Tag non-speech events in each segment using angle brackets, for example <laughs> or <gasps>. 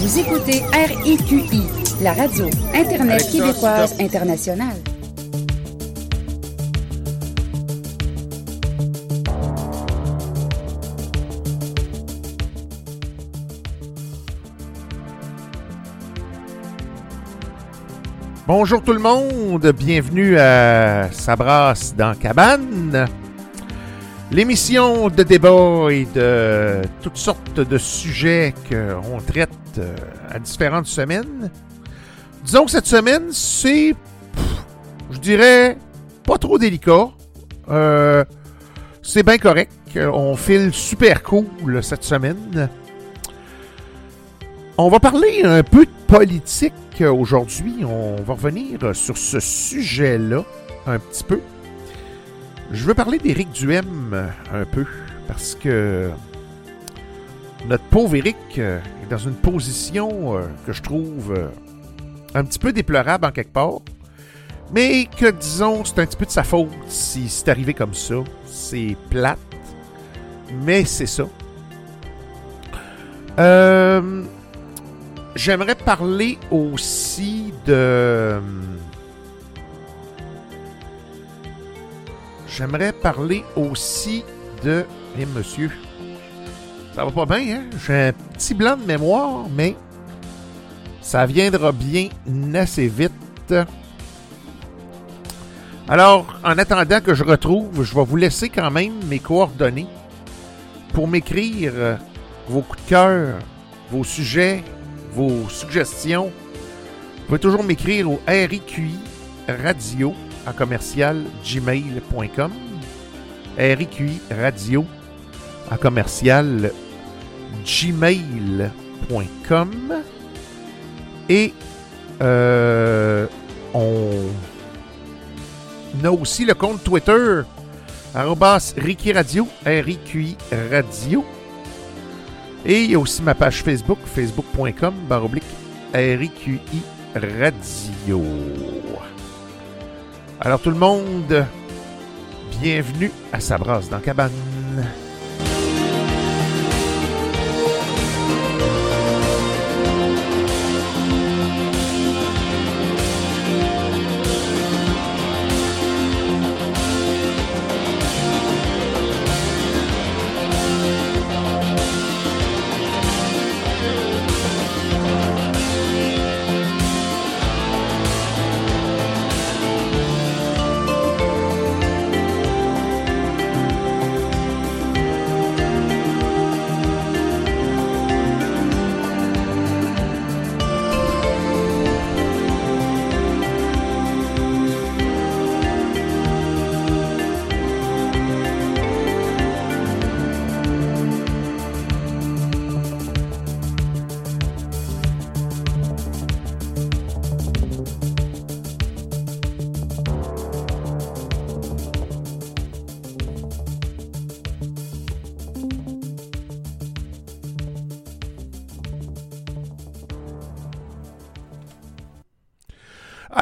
Vous écoutez RIQI, la radio Internet Alexa, québécoise stop. internationale. Bonjour tout le monde, bienvenue à Sabras dans Cabane. L'émission de débat et de toutes sortes de sujets qu'on traite euh, à différentes semaines. Disons que cette semaine, c'est, je dirais, pas trop délicat. Euh, c'est bien correct. On file super cool cette semaine. On va parler un peu de politique aujourd'hui. On va revenir sur ce sujet-là un petit peu. Je veux parler d'Éric Duhem un peu parce que notre pauvre Éric euh, dans une position euh, que je trouve euh, un petit peu déplorable en quelque part. Mais que, disons, c'est un petit peu de sa faute si c'est arrivé comme ça. C'est plate, mais c'est ça. Euh, J'aimerais parler aussi de. J'aimerais parler aussi de. Eh, monsieur. Ça va pas bien, hein? J'ai un petit blanc de mémoire, mais ça viendra bien assez vite. Alors, en attendant que je retrouve, je vais vous laisser quand même mes coordonnées pour m'écrire euh, vos coups de cœur, vos sujets, vos suggestions. Vous pouvez toujours m'écrire au RIQI radio à commercial gmail.com. RIQI radio à commercial gmail.com. Et euh, on a aussi le compte Twitter arrobas Ricky Radio, R-I-Q-I Radio. Et il y a aussi ma page Facebook, facebook.com, baroblique RIQI Radio. Alors tout le monde, bienvenue à Sabras dans Cabane.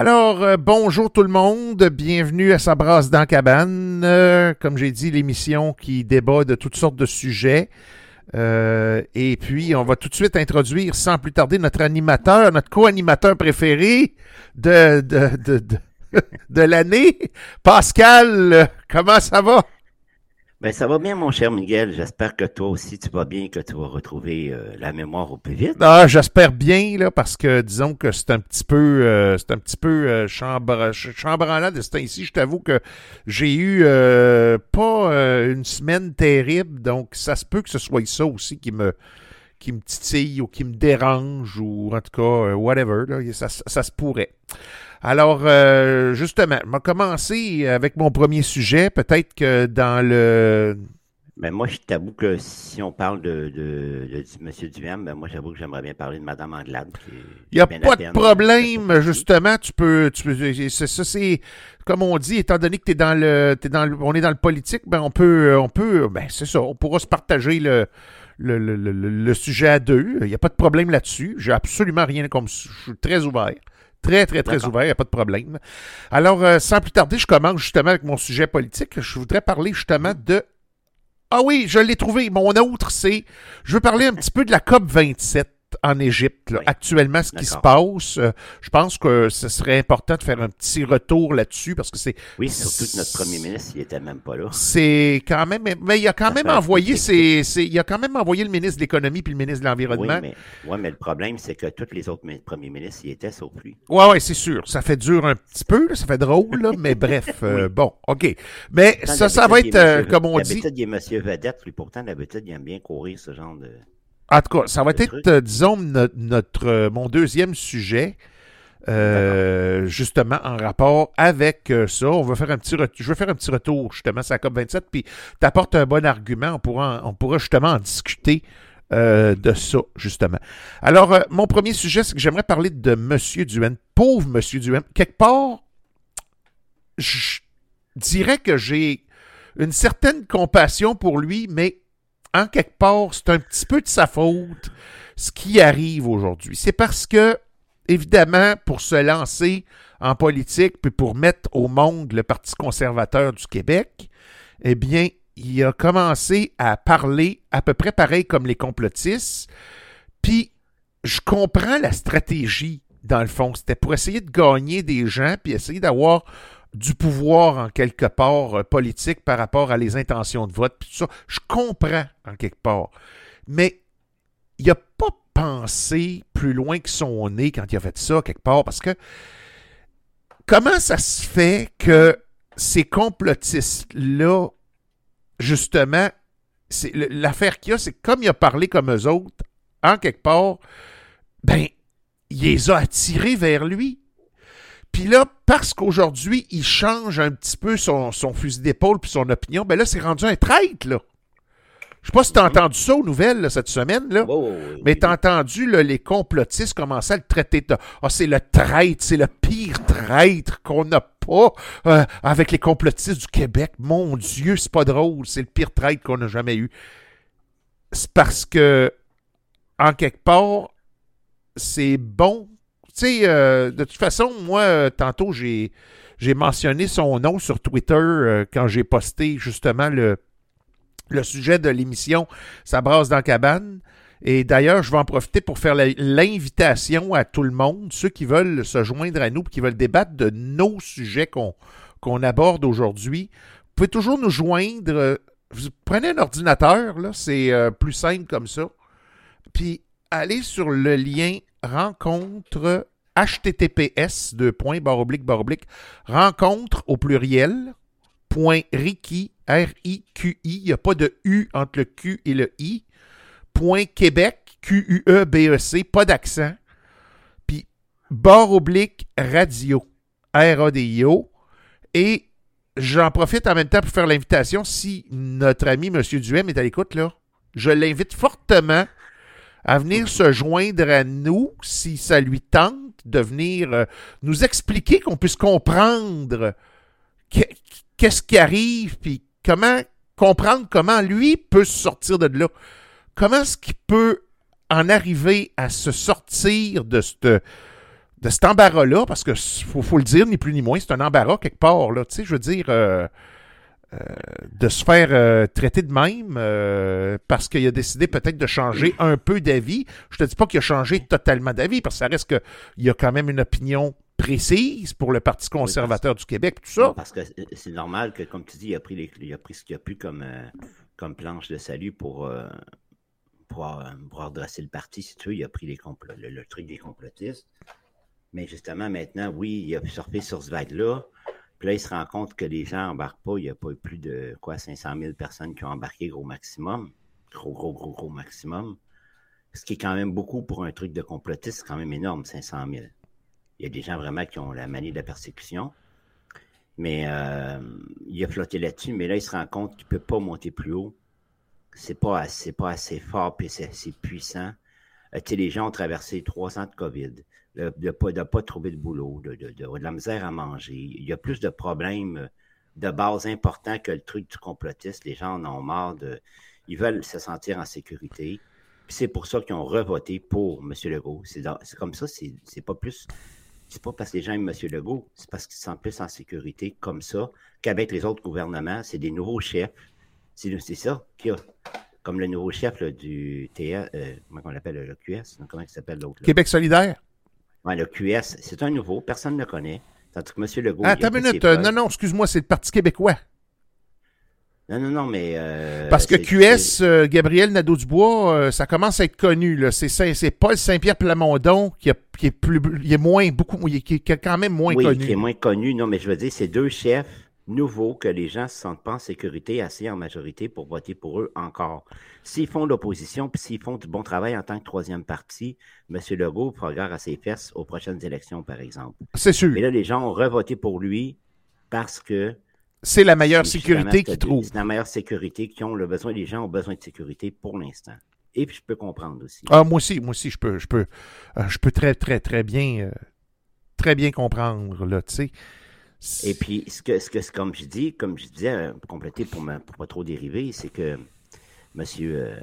Alors, euh, bonjour tout le monde, bienvenue à Sabras dans Cabane. Euh, comme j'ai dit, l'émission qui débat de toutes sortes de sujets. Euh, et puis, on va tout de suite introduire, sans plus tarder, notre animateur, notre co-animateur préféré de, de, <laughs> l'année. Pascal, comment ça va? Ben, ça va bien, mon cher Miguel. J'espère que toi aussi, tu vas bien, que tu vas retrouver euh, la mémoire au plus vite. Ah, j'espère bien, là, parce que disons que c'est un petit peu euh, c'est un petit peu euh, chambranlant de ce temps-ci. Je t'avoue que j'ai eu euh, pas euh, une semaine terrible, donc ça se peut que ce soit ça aussi qui me qui me titille ou qui me dérange ou en tout cas euh, whatever. Là, ça, ça se pourrait. Alors, euh, justement, on va commencer avec mon premier sujet. Peut-être que dans le Mais moi, je t'avoue que si on parle de, de, de, du Monsieur Duhem, ben moi, j'avoue que j'aimerais bien parler de Madame Anglade. Il n'y a pas de peine. problème, justement. Tu peux. Tu peux ça, c'est. Comme on dit, étant donné que tu es dans le. T'es dans le on est dans le politique, ben on peut. On peut. Ben c'est ça. On pourra se partager le. Le, le- le- le- le sujet à deux. Il n'y a pas de problème là-dessus. J'ai absolument rien comme. Je suis très ouvert. Très, très, très ouvert. Il n'y a pas de problème. Alors, euh, sans plus tarder, je commence justement avec mon sujet politique. Je voudrais parler justement de. Ah oui, je l'ai trouvé. Mon autre, c'est. Je veux parler un petit peu de la COP 27. En Égypte. là. Oui. Actuellement, ce qui se passe, euh, je pense que ce serait important de faire un petit retour là-dessus parce que c'est Oui, surtout que notre premier ministre, il était même pas là. c'est quand même mais il a quand Ça même envoyé ses, ses- il a quand même envoyé le ministre de l'économie puis le ministre de Oui, l'environnement. mais, ouais, mais le problème, c'est que tous les autres mi- premiers ministres y étaient, sauf lui. Ouais, ouais, c'est sûr. Ça fait dur un petit peu, là, ça fait drôle, là, mais <laughs> bref, euh, bon, OK. Mais ça, ça va être, euh, monsieur- comme on dit, D'habitude, il est monsieur vedette, lui, pourtant, d'habitude, il aime bien courir ce genre de... en tout cas, ça va être, euh, disons, no- notre, euh, mon deuxième sujet, euh, justement, en rapport avec ça. On va faire un petit je vais faire un petit retour, justement, sur la COP27, puis tu apportes un bon argument, on pourra, en- on pourra justement en discuter euh, de ça, justement. Alors, euh, mon premier sujet, c'est que j'aimerais parler de M. Duhaime. Pauvre M. Duhaime. Quelque part, je dirais que j'ai une certaine compassion pour lui, mais en quelque part, c'est un petit peu de sa faute ce qui arrive aujourd'hui. C'est parce que, évidemment, pour se lancer en politique, puis pour mettre au monde le Parti conservateur du Québec, eh bien, il a commencé à parler à peu près pareil comme les complotistes. Puis, je comprends la stratégie, dans le fond. C'était pour essayer de gagner des gens, puis essayer d'avoir du pouvoir en quelque part euh, politique par rapport à les intentions de vote, puis tout ça. Je comprends en quelque part. Mais il n'a pas pensé plus loin que son nez quand il a fait ça, quelque part, parce que comment ça se fait que ces complotistes-là, justement, l'affaire qu'il y a, c'est comme il a parlé comme eux autres, en quelque part, ben, il les a attirés vers lui. Puis là, parce qu'aujourd'hui, il change un petit peu son, son fusil d'épaule puis son opinion, ben là, c'est rendu un traître, là. Je sais pas si t'as entendu ça aux nouvelles, là, cette semaine, là. Oh, oui, Mais t'as entendu là, les complotistes commencer à le traiter de Ah, c'est le traître, c'est le pire traître qu'on n'a pas euh, avec les complotistes du Québec. Mon Dieu, c'est pas drôle, c'est le pire traître qu'on a jamais eu. C'est parce que, en quelque part, c'est bon. Tu sais, euh, de toute façon, moi, euh, tantôt, j'ai, j'ai mentionné son nom sur Twitter euh, quand j'ai posté justement le, le sujet de l'émission Ça brasse dans la cabane. Et d'ailleurs, je vais en profiter pour faire l'invitation à tout le monde, ceux qui veulent se joindre à nous, qui veulent débattre de nos sujets qu'on aborde aujourd'hui. Vous pouvez toujours nous joindre. prenez un ordinateur, c'est plus simple comme ça. Puis allez sur le lien rencontre https deux points barre oblique barre rencontre au pluriel point Ricky R-I-Q-I il n'y a pas de U entre le Q et le I. Point Québec Q-U-E-B-E-C pas d'accent. Puis barre oblique radio R-A-D-I-O et j'en profite en même temps pour faire l'invitation. Si notre ami M. Duhem est à l'écoute je l'invite fortement à venir se joindre à nous si ça lui tente de venir euh, nous expliquer qu'on puisse comprendre que- qu'est-ce qui arrive, puis comment comprendre comment lui peut se sortir de là. Comment est-ce qu'il peut en arriver à se sortir de cette de cet embarras-là, parce que faut, faut le dire, ni plus ni moins, c'est un embarras quelque part, là. Tu sais, je veux dire, euh, euh, de se faire euh, traiter de même euh, parce qu'il a décidé peut-être de changer un peu d'avis. Je te dis pas qu'il a changé totalement d'avis, parce que ça reste qu'il y a quand même une opinion précise pour le Parti conservateur du Québec, tout ça. Parce que c'est normal que, comme tu dis, il a pris, les, il a pris ce qu'il a pu comme, comme planche de salut pour, pour, pour redresser le parti, si tu veux. Il a pris les le truc des complotistes. Mais justement, maintenant, oui, il a surfé sur ce vague-là. Puis là, il se rend compte que les gens n'embarquent pas. Il n'y a pas eu plus de quoi 500 000 personnes qui ont embarqué gros maximum. Gros, gros, gros, gros maximum. Ce qui est quand même beaucoup pour un truc de complotiste, c'est quand même énorme, 500 000. Il y a des gens vraiment qui ont la manie de la persécution. Mais euh, il a flotté là-dessus, mais là, il se rend compte qu'il ne peut pas monter plus haut. C'est pas pas assez fort et c'est assez puissant. Euh, les gens ont traversé trois ans de COVID, de ne pas, de pas trouver de boulot, de, de, de, la misère à manger. Il y a plus de problèmes de base importants que le truc du complotiste. Les gens en ont marre de. Ils veulent se sentir en sécurité. C'est pour ça qu'ils ont revoté pour M. Legault. C'est comme ça, c'est pas plus. C'est pas parce que les gens aiment M. Legault, c'est parce qu'ils se sentent plus en sécurité comme ça qu'avec les autres gouvernements. C'est des nouveaux chefs. C'est c'est ça qu'il y a. comme le nouveau chef du TA, euh, comment on l'appelle, le QS, comment il s'appelle l'autre? Québec solidaire. Ouais, le QS, c'est un nouveau, personne ne le connaît. Tandis que M. Legault. Ah, attends une minute. euh, non, non, excuse-moi, c'est le Parti québécois. Non, non, non, mais. euh, Parce que QS, euh, Gabriel Nadeau-Dubois, euh, ça commence à être connu. C'est Paul Saint-Pierre Plamondon qui, a- qui est plus, il est moins, beaucoup, qui est, qui est quand même moins oui, connu. qui est moins connu. Non, mais je veux dire, c'est deux chefs nouveaux que les gens ne se sentent pas en sécurité assez en majorité pour voter pour eux encore. S'ils font l'opposition, puis s'ils font du bon travail en tant que troisième parti, M. Legault fera gare à ses fesses aux prochaines élections, par exemple. C'est sûr. Mais là, les gens ont revoté pour lui parce que C'est la meilleure sécurité qu'ils trouvent. C'est la meilleure sécurité qu'ils ont le besoin. Les gens ont besoin de sécurité pour l'instant. Et puis, je peux comprendre aussi. Ah, moi aussi, moi aussi, je peux, je peux, euh, je peux très, très, très bien, euh, très bien comprendre, là, tu sais. Et puis, ce que, ce que, comme je dis, comme je disais, euh, pour compléter pour ne pas trop dériver, c'est que Monsieur, euh,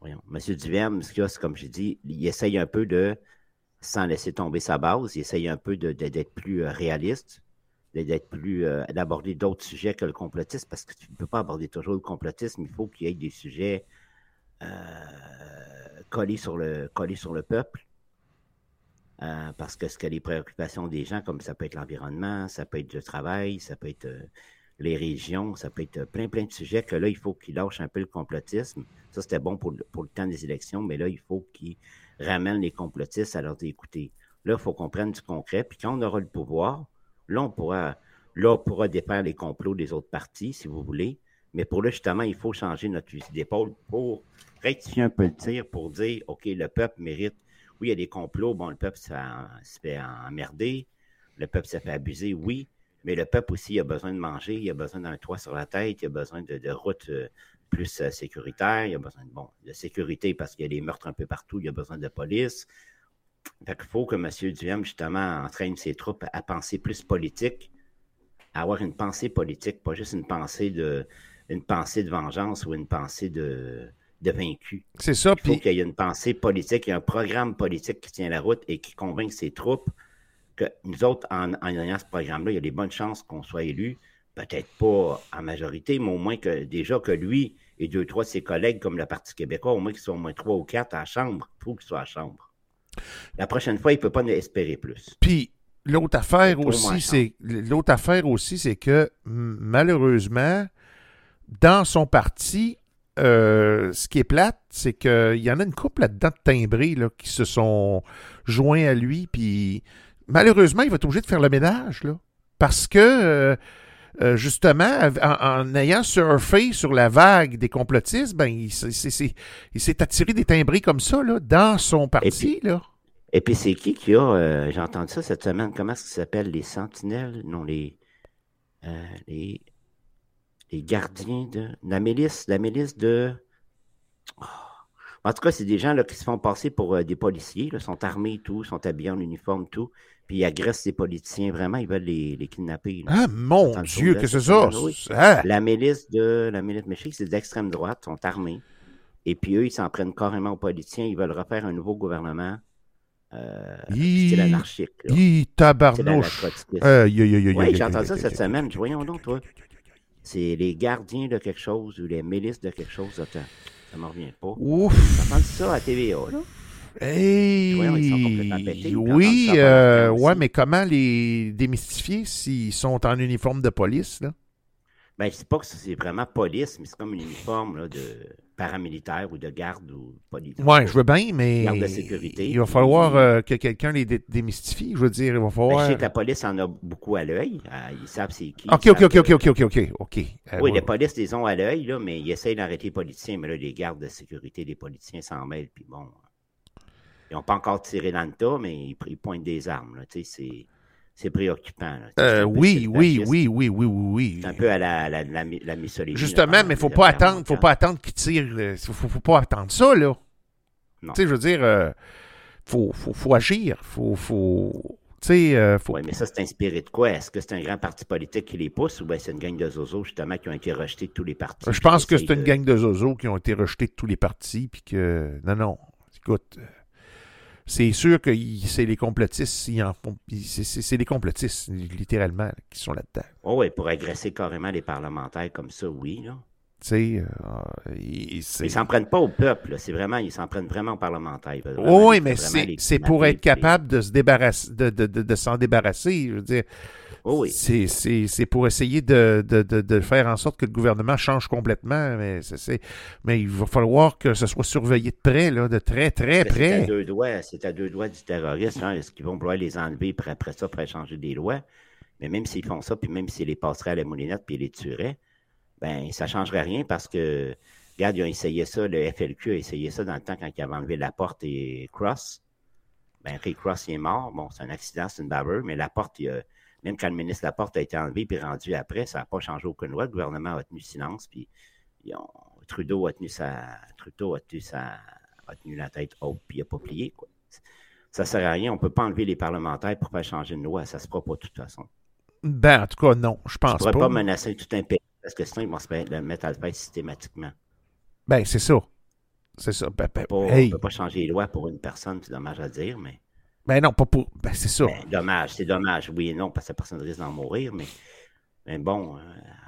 voyons, Monsieur Duverme, ce comme je dis, il essaye un peu de, sans laisser tomber sa base, il essaye un peu de- de- d'être plus euh, réaliste, d'être plus, euh, d'aborder d'autres sujets que le complotisme, parce que tu ne peux pas aborder toujours le complotisme, il faut qu'il y ait des sujets euh, collés, sur le, collés sur le peuple. Euh, parce que ce que les préoccupations des gens, comme ça peut être l'environnement, ça peut être le travail, ça peut être euh, les régions, ça peut être euh, plein, plein de sujets que là, il faut qu'ils lâchent un peu le complotisme. Ça, c'était bon pour le, pour le temps des élections, mais là, il faut qu'ils ramènent les complotistes à leur dire, écoutez, là, il faut qu'on prenne du concret, puis quand on aura le pouvoir, là, on pourra, là, on pourra défaire les complots des autres partis, si vous voulez. Mais pour là, justement, il faut changer notre fusil d'épaule pour rectifier un peu le tir, pour dire, OK, le peuple mérite oui, il y a des complots. Bon, le peuple se fait, emmerder. Le peuple se fait abuser, oui. Mais le peuple aussi, a besoin de manger, il a besoin d'un toit sur la tête, il a besoin de, routes euh, plus euh, sécuritaires, il a besoin de sécurité parce qu'il y a des meurtres un peu partout, il a besoin de police. Fait qu'il faut que M. Duhem, justement, entraîne ses troupes à penser plus politique, à avoir une pensée politique, pas juste une pensée de, une pensée de vengeance ou une pensée de, de vaincu. C'est ça, Il faut qu'il y ait une pensée politique, il y a un programme politique qui tient la route et qui convainc ses troupes que nous autres, en, en ayant ce programme-là, il y a des bonnes chances qu'on soit élus. Peut-être pas en majorité, mais au moins que déjà que lui et deux, trois de ses collègues, comme le Parti québécois, au moins qu'ils soient au moins trois ou quatre à la Chambre. Il faut qu'ils soient à la Chambre. La prochaine fois, il ne peut pas en espérer plus. Puis l'autre affaire aussi, c'est l'autre affaire aussi, c'est que malheureusement, dans son parti, euh, ce qui est plate, c'est qu'il y en a une couple là-dedans de timbrés là, qui se sont joints à lui, puis malheureusement, il va être obligé de faire le ménage, là. Parce que euh, euh, justement, en, en ayant surfé sur la vague des complotistes, ben il, s'est- attiré des timbrés comme ça, là, dans son parti, là. Et puis, c'est qui qui a, j'ai entendu ça cette semaine, comment est-ce que ça s'appelle, les sentinelles? Non, les, les, les gardiens de, la milice, la milice de, Oh. en tout cas, c'est des gens là, qui se font passer pour euh, des policiers, là, sont armés et tout, sont habillés en uniforme tout, puis ils agressent les politiciens, vraiment, ils veulent les, les kidnapper. là. Ah, mon Dieu, que c'est ça? Ah! La milice de, la milice méchique, c'est d'extrême droite, sont armés, et puis eux, ils s'en prennent carrément aux politiciens, ils veulent refaire un nouveau gouvernement, euh. Hi, C'est la- la tabarnouche. Oui, j'ai entendu ça cette semaine. Voyons donc, toi. C'est les gardiens de quelque chose ou les milices de quelque chose. Attends, ça me revient pas. Ouf! T'as entendu ça à TVA, là? Hey! Voyons, ils sont complètement pétés, ils oui, pendant euh, temps ouais, mais comment les démystifier s'ils sont en uniforme de police, là? Ben, je sais pas que c'est vraiment police, mais c'est comme un uniforme là, de paramilitaire ou de garde ou police. Ouais, je veux bien, mais Garde de sécurité, il va falloir euh, que quelqu'un les dé- démystifie. Je veux dire, il va Ben, falloir... je sais que la police en a beaucoup à l'œil. Ah, Ils savent c'est qui. OK, ils OK, OK, OK, euh, OK, OK. Euh, Oui, ouais, les polices les ont à l'œil, là, mais ils essayent d'arrêter les politiciens. Mais là, les gardes de sécurité des politiciens s'en mêlent. Puis bon, ils n'ont pas encore tiré dans le tas, mais ils, ils pointent des armes. Tu sais, c'est, c'est préoccupant. Euh, oui, oui, oui, oui, oui, oui, oui. C'est un peu à la, la, Justement, mais faut la pas Deuxième Guerre attendre, faut pas attendre qu'ils tirent. euh, Faut, faut, faut pas attendre ça, là. Non. Tu sais, je veux dire, euh, faut, faut, faut agir. Faut, faut, euh, faut. Oui, mais ça, c'est inspiré de quoi? Est-ce que c'est un grand parti politique qui les pousse ou bien c'est une gang de zozos, justement, qui ont été rejetés de tous les partis? Je pense que c'est une gang de zozos qui ont été rejetés de tous les partis, puis que non, non. Écoute, c'est sûr que c'est les complotistes, c'est- les complotistes littéralement qui sont là-dedans. Oh, oui, pour agresser carrément les parlementaires comme ça, oui. Là. Sais, euh, ils s'en prennent pas au peuple, c'est vraiment, ils s'en prennent vraiment aux parlementaires. oui, mais c'est pour être capable de se débarrasser, de, de, de s'en débarrasser. Je veux dire, Oh c'est pour essayer de, de, de, faire en sorte que le gouvernement change complètement, mais, mais il va falloir que ce soit surveillé de près, là, de très, très près. C'est à deux doigts, c'est à deux doigts du terroriste. Hein. Est-ce qu'ils vont vouloir les enlever puis après ça pour changer des lois? Mais même s'ils font ça, puis même s'ils les passeraient à la moulinette puis ils les tueraient, ben ça ne changerait rien parce que, regarde, ils ont essayé ça, le FLQ a essayé ça dans le temps quand ils avaient enlevé la porte et Cross. Ben, Ray Cross, il est mort. Bon, c'est un accident, c'est une baveur, mais la porte, il a même quand le ministre Laporte a été enlevé puis rendu après, ça n'a pas changé aucune loi. Le gouvernement a tenu silence, puis Trudeau a tenu sa. Trudeau a tenu sa. a tenu la tête haute, puis il n'a pas plié. Quoi. Ça ne sert à rien. On ne peut pas enlever les parlementaires pour faire changer une loi. Ça ne se fera pas de toute façon. Ben, en tout cas, non, je pense pas. On ne pourrait pas menacer tout un pays parce que sinon, ils vont se mettre à le faire systématiquement? Ben, c'est ça. C'est ça. Ben, ben, on ne peut pas changer les lois pour une personne, c'est dommage à dire, mais. Ben non, pas pour. Ben c'est ça. Ben, dommage, c'est dommage, oui et non, parce que personne risque d'en mourir, mais, mais bon, euh,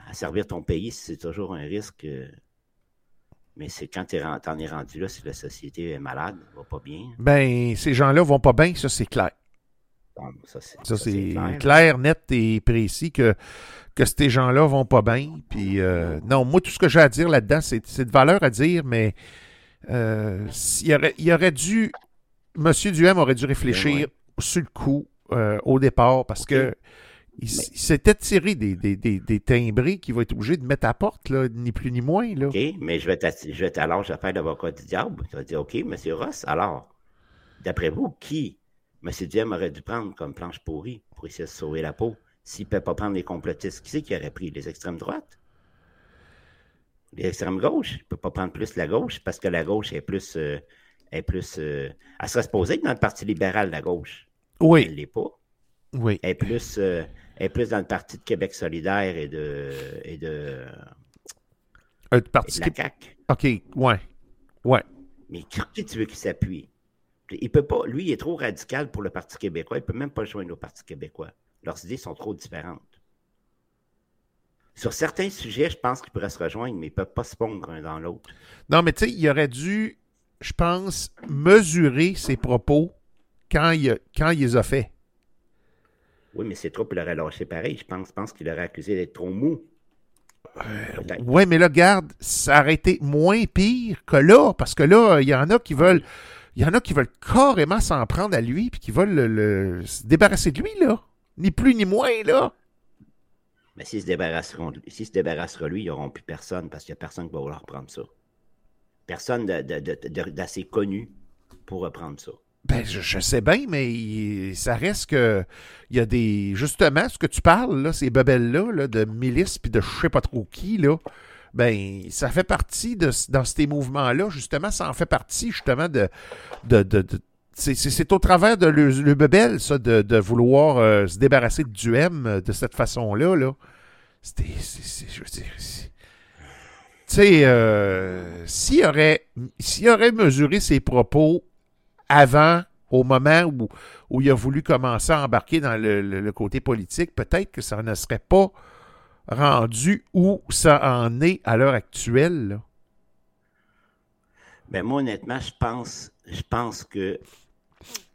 à servir ton pays, c'est toujours un risque. Euh, mais c'est quand tu en es rendu là, si la société est malade, va pas bien. Ben, ces gens-là vont pas bien, ça c'est clair. Ça, c'est clair. net et précis que, que ces gens-là vont pas bien. Puis, euh, non, moi, tout ce que j'ai à dire là-dedans, c'est de valeur à dire, mais il, aurait, il aurait dû M. Duhem aurait dû réfléchir sur le coup euh, au départ parce que il, s'était tiré des, des, des, timbrés qu'il va être obligé de mettre à porte, là, ni plus ni moins. Là. OK, mais je vais, je vais alors je vais faire l'avocat du diable. Tu vas dire, OK, M. Ross, alors, d'après vous, qui M. Duhem aurait dû prendre comme planche pourrie pour essayer de sauver la peau s'il ne peut pas prendre les complotistes? Qui c'est qui aurait pris? Les extrêmes droites? Les extrêmes gauches? Il ne peut pas prendre plus la gauche parce que la gauche est plus. Euh, est plus. Euh, elle serait supposée dans le Parti libéral la gauche. Oui. Elle ne l'est pas. Oui. Elle est plus, euh, est plus dans le Parti de Québec solidaire et de. Et de, un parti de la CAQ. OK, ouais. Ouais. Mais qui tu veux qu'il s'appuie? Il peut pas. Lui, il est trop radical pour le Parti québécois. Il ne peut même pas joindre au Parti québécois. Leurs idées sont trop différentes. Sur certains sujets, je pense qu'ils pourraient se rejoindre, mais ils ne peuvent pas se pondre l'un dans l'autre. Non, mais tu sais, il aurait dû je pense, mesurer ses propos quand il, quand il les a fait. Oui, mais c'est trop, il aurait lâché pareil. Je pense, pense qu'il aurait accusé d'être trop mou. Euh, oui, mais là, garde, ça aurait été moins pire que là, parce que là, il y en a qui veulent. Il y en a qui veulent carrément s'en prendre à lui, puis qui veulent le, se débarrasser de lui, là. Ni plus ni moins, là. Mais s'ils se débarrasseront, s'ils se débarrasseront de lui, ils n'auront plus personne, parce qu'il n'y a personne qui va vouloir prendre ça personne d'assez connu pour reprendre ça. Ben, je, sais bien, mais ça reste que il y a des. Justement, ce que tu parles, là, ces bebelles-là, de milices puis de je sais pas trop qui, là, ben, ça fait partie de dans ces mouvements-là, justement, ça en fait partie, justement, de. de, c'est au travers de le, bebel, ça, de, vouloir euh, se débarrasser du M euh, de cette façon-là. Là. C'était. Je veux dire tu sais, euh, s'il aurait, aurait mesuré ses propos avant, au moment où, où il a voulu commencer à embarquer dans le, côté politique, peut-être que ça ne serait pas rendu où ça en est à l'heure actuelle. Ben moi, honnêtement, je pense, je pense que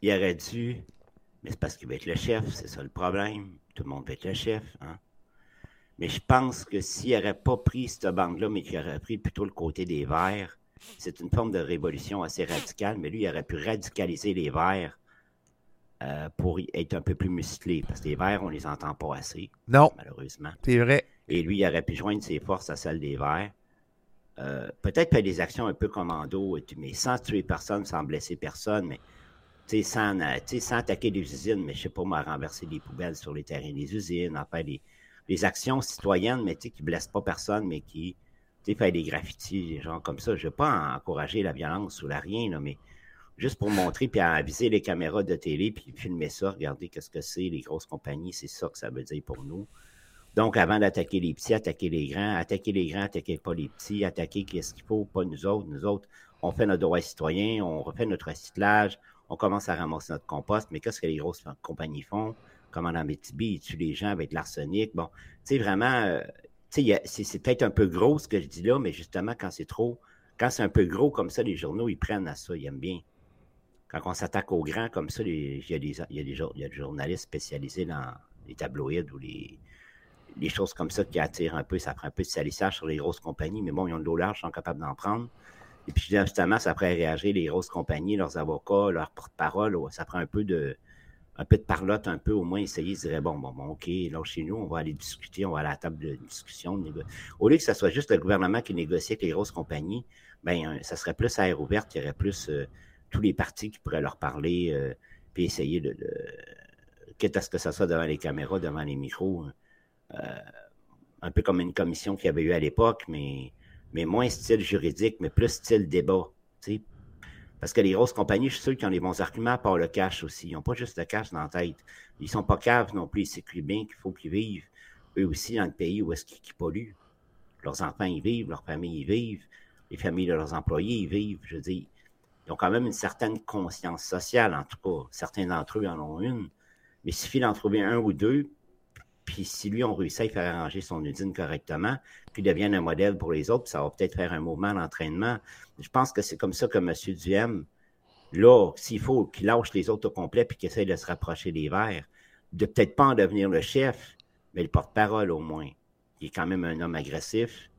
il aurait dû, mais c'est parce qu'il va être le chef, c'est ça le problème. Tout le monde va être le chef. Hein? Mais je pense que s'il n'aurait pas pris cette bande-là, mais qu'il aurait pris plutôt le côté des Verts, c'est une forme de révolution assez radicale, mais lui, il aurait pu radicaliser les Verts euh, pour être un peu plus musclé, parce que les Verts, on ne les entend pas assez. Non. Malheureusement. C'est vrai. Et lui, il aurait pu joindre ses forces à celles des Verts. Euh, peut-être faire des actions un peu commando, mais sans tuer personne, sans blesser personne, mais sans, sans attaquer des usines, mais je sais pas, moi, renverser des poubelles sur les terrains des usines, en faire des, des actions citoyennes, mais qui ne blessent pas personne, mais qui font des graffitis, des gens comme ça. Je ne veux pas encourager la violence ou la rien, là, mais juste pour montrer, puis aviser les caméras de télé, puis filmer ça, regarder qu'est-ce que c'est, les grosses compagnies, c'est ça que ça veut dire pour nous. Donc, avant d'attaquer les petits, attaquer les grands, attaquer les grands, attaquer pas les petits, attaquer qu'est-ce qu'il faut, pas nous autres. Nous autres, on fait notre droit citoyen, on refait notre recyclage, on commence à ramasser notre compost, mais qu'est-ce que les grosses compagnies font? comme en Abitibi, ils tuent les gens avec de l'arsenic. Bon, tu sais, vraiment, euh, c'est peut-être un peu gros ce que je dis là, mais justement, quand c'est trop, quand c'est un peu gros comme ça, les journaux, ils prennent à ça, ils aiment bien. Quand on s'attaque aux grands comme ça, il y, a des, journalistes spécialisés dans les tabloïds ou les, choses comme ça qui attirent un peu, ça prend un peu de salissage sur les grosses compagnies, mais bon, ils ont de l'eau large, ils sont capables d'en prendre. Et puis justement, ça ferait réagir les grosses compagnies, leurs avocats, leurs porte-parole, ça prend un peu de un peu de parlotte, un peu au moins essayer, ils diraient bon, bon, bon, OK, là chez nous, on va aller discuter, on va aller à la table de discussion. Au lieu que ce soit juste le gouvernement qui négocie avec les grosses compagnies, ben ça serait plus à air ouverte, il y aurait plus euh, tous les partis qui pourraient leur parler, euh, puis essayer de, de quitte à ce que ça soit devant les caméras, devant les micros, euh, un peu comme une commission qu'il y avait eu à l'époque, mais, mais moins style juridique, mais plus style débat. Parce que les grosses compagnies, je suis sûr qu'ils ont les bons arguments par le cash aussi. Ils n'ont pas juste le cash dans la tête. Ils sont pas caves non plus. Ils s'écrivent bien qu'il faut qu'ils vivent, eux aussi, dans le pays où est-ce qu'ils polluent. Leurs enfants y vivent, leurs familles y vivent, les familles de leurs employés y vivent. Je dis, ils ont quand même une certaine conscience sociale, en tout cas. Certains d'entre eux en ont une. Mais il suffit d'en trouver un ou deux, puis si lui, on réussit à faire arranger son usine correctement, puis devienne un modèle pour les autres, ça va peut-être faire un mouvement d'entraînement. Je pense que c'est comme ça que M. Duhem, là, s'il faut qu'il lâche les autres au complet puis qu'il essaye de se rapprocher des Verts, de peut-être pas en devenir le chef, mais le porte-parole au moins. Il est quand même un homme agressif,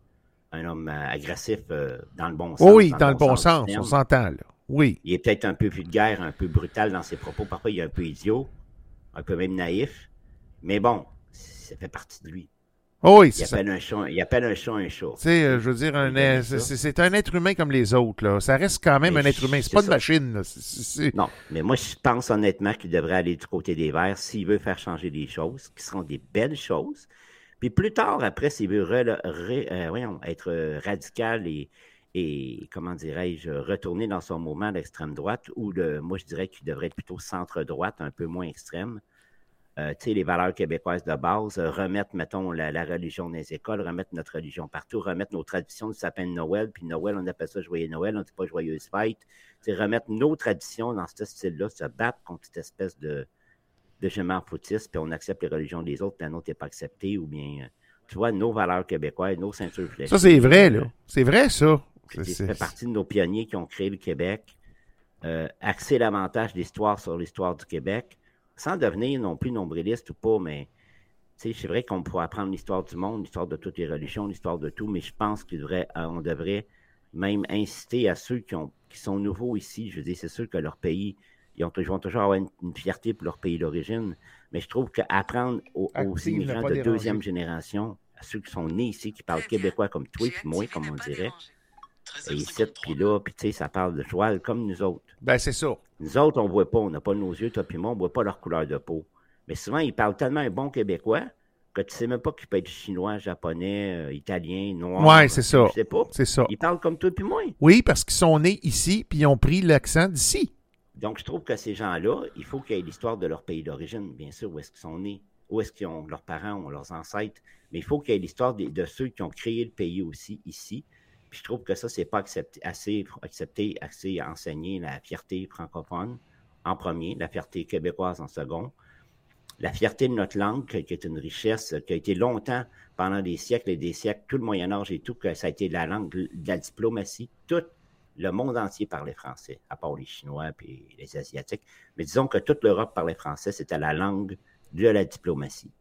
un homme euh, agressif euh, dans le bon sens. oui, dans, le bon sens, on s'entend là. Oui. Il est peut-être un peu vulgaire, un peu brutal dans ses propos. Parfois, il est un peu idiot, un peu même naïf. Mais bon, ça fait partie de lui. Oh oui, il, appelle un chat, il appelle un chat un chat. Tu sais, euh, je veux dire, c'est un être humain comme les autres. Là. Ça reste quand même un être humain. C'est pas une machine. Non, mais moi, je pense honnêtement qu'il devrait aller du côté des Verts s'il veut faire changer des choses, qui seront des belles choses. Puis plus tard, après, s'il veut euh, être radical et, et comment dirais-je, retourner dans son moment d'extrême droite, ou moi, je dirais qu'il devrait être plutôt centre-droite, un peu moins extrême. Euh, les valeurs québécoises de base, euh, remettre, mettons, la, religion dans les écoles, remettre notre religion partout, remettre nos traditions du sapin de Noël, puis Noël, on appelle ça Joyeux Noël, on ne dit pas Joyeuse Fête. remettre nos traditions dans ce style-là, se battre contre cette espèce de, de chemin foutiste, puis on accepte les religions des autres, puis la nôtre n'est pas acceptée, ou bien, euh, tu vois, nos valeurs québécoises, nos ceintures fléchées. Ça, c'est vrai, là. C'est vrai, ça. Ça fait partie de nos pionniers qui ont créé le Québec. axer davantage l'histoire sur l'histoire du Québec sans devenir non plus nombriliste ou pas, mais c'est vrai qu'on pourrait apprendre l'histoire du monde, l'histoire de toutes les religions, l'histoire de tout, mais je pense qu'on devrait, euh, devrait même inciter à ceux qui, ont, qui sont nouveaux ici. Je veux dire, c'est sûr que leur pays, ils, ont, vont toujours avoir une, fierté pour leur pays d'origine, mais je trouve qu'apprendre aux, aux immigrants de deuxième génération, à ceux qui sont nés ici, qui parlent québécois comme toi et moi, comme on dirait, et ici, puis là, puis tu sais, ça parle de joie comme nous autres. Ben, c'est ça. Nous autres, on ne voit pas, on n'a pas nos yeux, toi puis moi, on ne voit pas leur couleur de peau. Mais souvent, ils parlent tellement un bon québécois que tu ne sais même pas qu'il peut être chinois, japonais, euh, italien, noir. Ouais, c'est ça. Je sais pas. C'est ça. Ils parlent comme toi puis moi. Oui, parce qu'ils sont nés ici, puis ils ont pris l'accent d'ici. Donc, je trouve que ces gens-là, il faut qu'il y ait l'histoire de leur pays d'origine, bien sûr, où est-ce qu'ils sont nés, où est-ce qu'ils ont leurs parents, ou leurs ancêtres, mais il faut qu'il y ait l'histoire de, de, ceux qui ont créé le pays aussi ici, je trouve que ça, c'est pas accepté, assez accepté, assez enseigné la fierté francophone en premier, la fierté québécoise en second, la fierté de notre langue, qui est une richesse qui a été longtemps, pendant des siècles et des siècles, tout le Moyen Âge et tout, que ça a été la langue de la diplomatie. Tout le monde entier parlait français, à part les Chinois et les Asiatiques. Mais disons que toute l'Europe parlait français, c'était la langue de la diplomatie.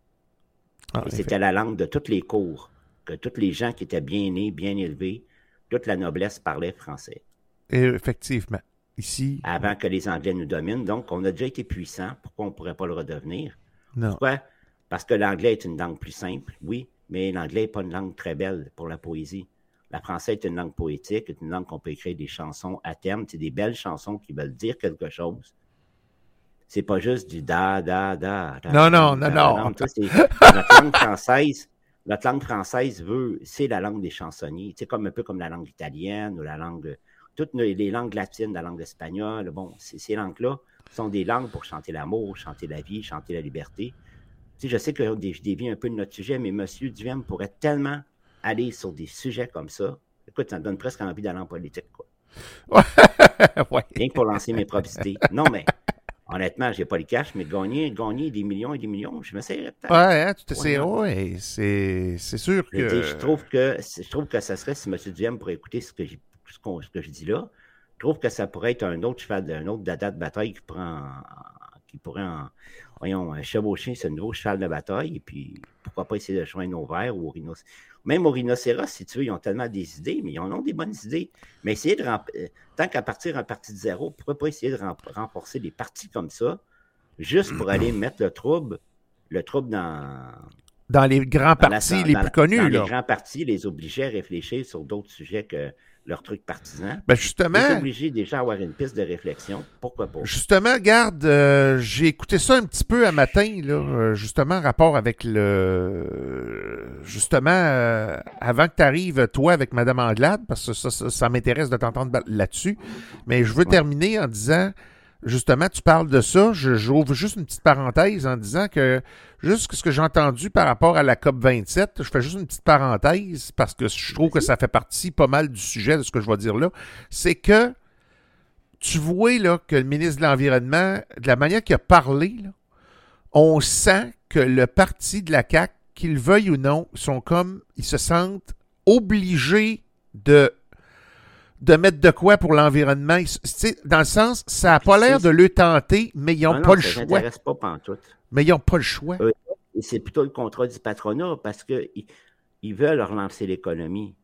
Ah, et c'était la langue de toutes les cours, que tous les gens qui étaient bien nés, bien élevés, toute la noblesse parlait français. Et effectivement. Ici. Avant que les Anglais nous dominent. Donc, on a déjà été puissant. Pourquoi on ne pourrait pas le redevenir? Non. Pourquoi? Parce que l'anglais est une langue plus simple, oui, mais l'anglais n'est pas une langue très belle pour la poésie. La française est une langue poétique, est une langue qu'on peut écrire des chansons à terme. C'est des belles chansons qui veulent dire quelque chose. C'est pas juste du da, da, da. non, non, non, non. notre langue française, notre langue française veut, c'est la langue des chansonniers. C'est comme un peu comme la langue italienne ou la langue, toutes les langues latines, la langue espagnole. Bon, ces langues-là sont des langues pour chanter l'amour, chanter la vie, chanter la liberté. Tu sais, je sais que je dévie un peu de notre sujet, mais M. Duhem pourrait tellement aller sur des sujets comme ça. Écoute, ça me donne presque envie d'aller en politique, quoi. <laughs> ouais. Rien que pour lancer mes propres idées. Non, mais honnêtement, j'ai pas le cash, mais gagner, gagner des millions et des millions, je m'essayerais peut-être. Ouais, hein, tu t'essaierais, ouais, c'est, c'est sûr Je, que. dis, je trouve que je trouve que ça serait si M. Duhem pourrait écouter ce que, j'ai- ce, qu'on- ce que je dis là, je trouve que ça pourrait être un autre cheval, un autre dada de bataille qui prend qui pourrait en, voyons, euh, chevaucher ce nouveau cheval de bataille, et puis pourquoi pas essayer de joindre au vert ou rhinocéros. Même au rhinocéros, si tu veux, ils ont tellement des idées, mais ils en ont des bonnes idées. Mais essayer de rem- euh, tant qu'à partir un parti de zéro, pourquoi pas essayer de rem- renforcer des partis comme ça, juste pour aller mettre le trouble, le trouble dans, Dans les grands dans la- partis dans les la- plus connus, dans là. les grands partis, les obliger à réfléchir sur d'autres sujets que leurs trucs partisans. Ben justement, obliger déjà à avoir une piste de réflexion. Pourquoi pas? Justement, garde, euh, j'ai écouté ça un petit peu à matin, là, euh, justement, en rapport avec le. Justement, euh, avant que tu arrives, toi, avec Mme Anglade, parce que ça, ça, ça m'intéresse de t'entendre là-dessus. Mais je veux terminer en disant, justement, tu parles de ça, je- j'ouvre juste une petite parenthèse en disant que, juste ce que j'ai entendu par rapport à la COP27, je fais juste une petite parenthèse parce que je trouve que ça fait partie pas mal du sujet de ce que je vais dire là, c'est que tu vois là, que le ministre de l'Environnement, de la manière qu'il a parlé, là, on sent que le parti de la CAQ, qu'ils veuillent ou non, sont comme, ils se sentent obligés de, de mettre de quoi pour l'environnement. Dans le sens, ça n'a pas l'air de le tenter, mais ils n'ont Ah pas le choix. m'intéresse pas pantoute. Mais ils n'ont pas le choix. Euh, Et c'est plutôt le contrat du patronat parce qu'ils ils veulent relancer l'économie.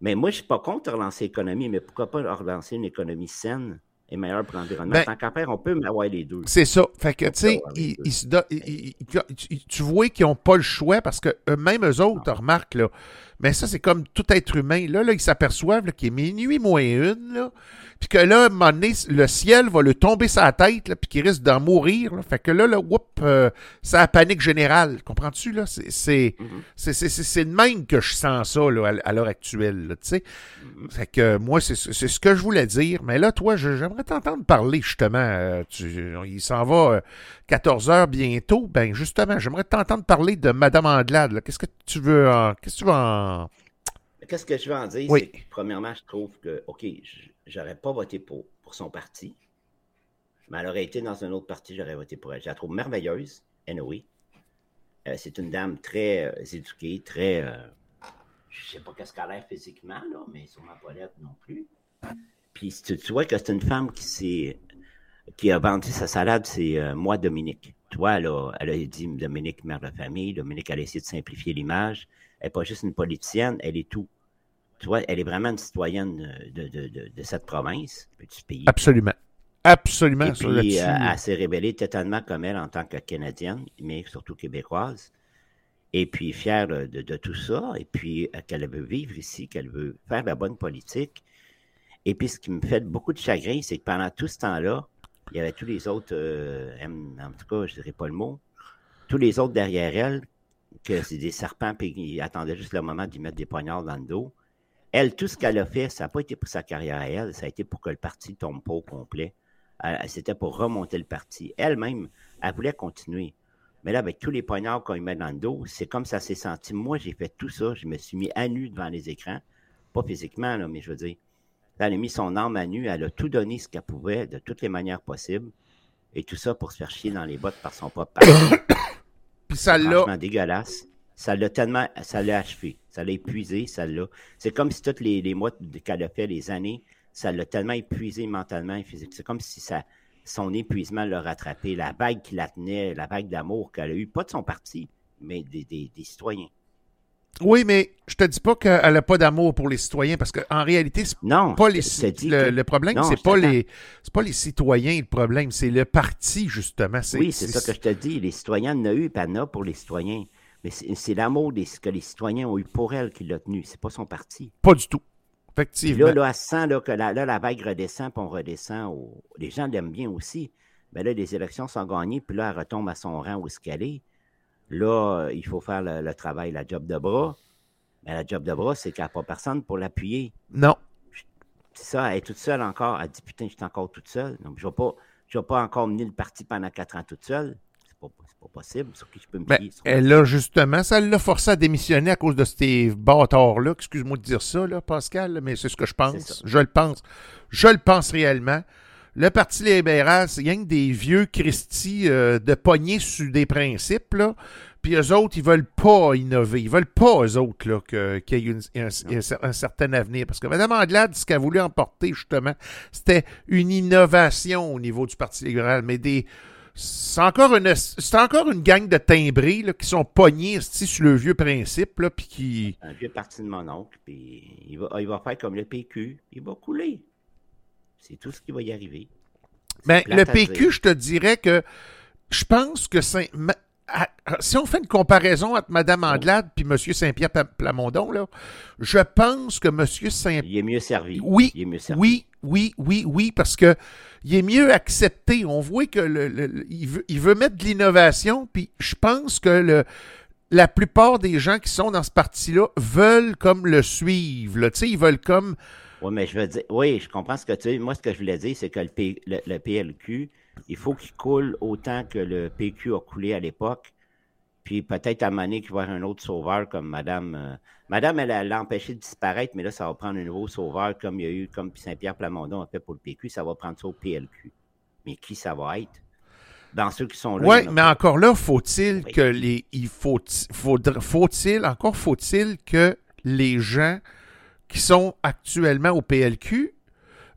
Mais moi, je suis pas contre relancer l'économie, mais pourquoi pas relancer une économie saine et meilleure pour l'environnement? Ben- Tant qu'à faire, on peut avoir les deux. C'est ça. Fait que, tu sais, ils- ils se ils- tu- vois qu'ils n'ont pas le choix parce que eux- même eux autres, remarque, là, mais ça, c'est comme tout être humain. Là, là ils s'aperçoivent qu'il est minuit moins une, là, puis que là, à un moment donné, le ciel va le tomber sur la tête, là, puis qu'il risque d'en mourir. Là. Fait que là, là whoop, euh, c'est la panique générale. Comprends-tu? là? C'est c'est- c'est- c'est- c'est- c'est de même que je sens ça là, à, à l'heure actuelle. là, tu sais. Mhm. Fait que euh, moi, c'est c'est ce que je voulais dire. Mais là, toi, j'aimerais t'entendre parler, justement. euh, tu- il s'en va euh, 14 heures bientôt. Ben, justement, j'aimerais t'entendre parler de Madame Anglade. Qu'est-ce que tu veux en. Qu'est-ce que tu veux en. Qu'est-ce que je veux en dire? Oui. Que, premièrement, je trouve que, OK, j'aurais pas voté pour, pour son parti, mais elle aurait été dans un autre parti, j'aurais voté pour elle. Je la trouve merveilleuse, anyway. Euh, c'est une dame très euh, éduquée, très. euh, je sais pas qu'est-ce qu'elle a l'air physiquement, là, mais sûrement pas laide non plus. Puis tu, tu vois que c'est une femme qui s'est qui a vendu sa salade, c'est euh, moi, Dominique. Tu vois, elle a, elle a dit Dominique, mère de famille. Dominique, elle a essayé de simplifier l'image. Elle n'est pas juste une politicienne, elle est tout. Tu vois, elle est vraiment une citoyenne euh, de, de, de, de cette province, petit pays. Absolument. Absolument. Et puis, euh, elle s'est révélée totalement comme elle en tant que Canadienne, mais surtout québécoise. Et puis, fière de, de- de tout ça. Et puis, euh, qu'elle veut vivre ici, qu'elle veut faire la bonne politique. Et puis, ce qui me fait beaucoup de chagrin, c'est que pendant tout ce temps-là, il y avait tous les autres, euh, en tout cas, je dirais pas le mot, tous les autres derrière elle, que c'est des serpents, puis ils attendaient juste le moment d'y mettre des poignards dans le dos. Elle, tout ce qu'elle a fait, ça n'a pas été pour sa carrière à elle, ça a été pour que le parti tombe pas au complet. C'était pour remonter le parti. Elle-même, elle voulait continuer. Mais là, avec tous les poignards qu'on lui met dans le dos, c'est comme ça s'est senti. Moi, j'ai fait tout ça. Je me suis mis à nu devant les écrans. Pas physiquement, là, mais je veux dire. Elle a mis son âme à nu. Elle a tout donné ce qu'elle pouvait, de toutes les manières possibles. Et tout ça pour se faire chier dans les bottes par son propre parti. <coughs> Puis ça l'a. Dégueulasse. Ça l'a tellement, ça l'a achevé, ça l'a épuisé, ça l'a. C'est comme si tous les, les mois qu'elle a fait, les années, ça l'a tellement épuisé mentalement et physiquement. C'est comme si ça, son épuisement l'a rattrapé. La vague qui la tenait, la vague d'amour qu'elle a eue, pas de son parti, mais des, des- des citoyens. Oui, mais je te dis pas qu'elle n'a pas d'amour pour les citoyens parce qu'en réalité, c'est Non, pas les, dis le, que- le problème, Non, c'est pas t'attends. les c'est pas les citoyens le problème, c'est le parti justement. Oui, c'est ça que je te dis. Les citoyens en ont eu, puis elle en a pour les citoyens. Mais c'est c'est l'amour des- que les citoyens ont eu pour elle qui l'a tenu. C'est pas son parti. pas du tout. Puis Effectivement. là, là, elle sent là, que la, là, la vague redescend, puis on redescend. au- Les gens l'aiment bien aussi. Mais là, les élections sont gagnées, puis là, elle retombe à son rang où est-ce qu'elle est. Là, euh, il faut faire le, le travail, la job de bras. Mais la job de bras, c'est qu'elle n'a pas personne pour l'appuyer. Non. C'est ça, elle est toute seule encore. Elle dit Putain, je suis encore toute seule. Donc, je ne vais, pas- je vais pas encore mener le parti pendant quatre ans toute seule. C'est pas, pas possible. Sur qui je peux me Ben, elle a justement, ça l'a forcé à démissionner à cause de ces bâtards-là. Excuse-moi de dire ça, là, Pascal, mais c'est ce que je pense. Je le pense. Je le pense réellement. Le Parti libéral, c'est rien que des vieux Christie euh, de pogner sur des principes, là. Puis eux autres, ils veulent pas innover. Ils veulent pas, eux autres, là, que- qu'il y ait une- un, un- un certain avenir. Parce que Mme Anglade, ce qu'elle a voulu emporter, justement, c'était une innovation au niveau du Parti libéral. Mais des. C'est encore une, c'est encore une gang de timbrés là, qui sont pognés sur le vieux principe, là, puis qui. Un vieux parti de mon oncle, puis il va, il va faire comme le PQ, il va couler. C'est tout ce qui va y arriver. Ben, le PQ, je te dirais que je pense que ma- à- Si on fait une comparaison entre Mme Anglade puis M. Saint-Pierre Pla- Plamondon, là, je pense que M. Saint Il est mieux servi. Oui, Il est mieux servi. oui, oui, oui, oui, parce que il est mieux accepté. On voit que le, le- le- il, veut, il veut mettre de l'innovation, puis je pense que le, la plupart des gens qui sont dans ce parti-là veulent comme le suivre. là. Tu sais, ils veulent comme. Oui, mais je veux dire, oui, je comprends ce que tu dis. Moi, ce que je voulais dire, c'est que le, P- le- le PLQ, il faut qu'il coule autant que le PQ a coulé à l'époque. Puis peut-être à donné qu'il va y avoir un autre sauveur comme Madame. euh, Madame, elle, l'a empêché de disparaître, mais là, ça va prendre un nouveau sauveur comme il y a eu, comme Saint-Pierre Plamondon a fait pour le PQ. Ça va prendre ça au PLQ. Mais qui ça va être? Dans ceux qui sont là. Oui, mais encore là, faut-il Oui. que les. Il faut, faudra- faut-il, encore faut-il que les gens qui sont actuellement au PLQ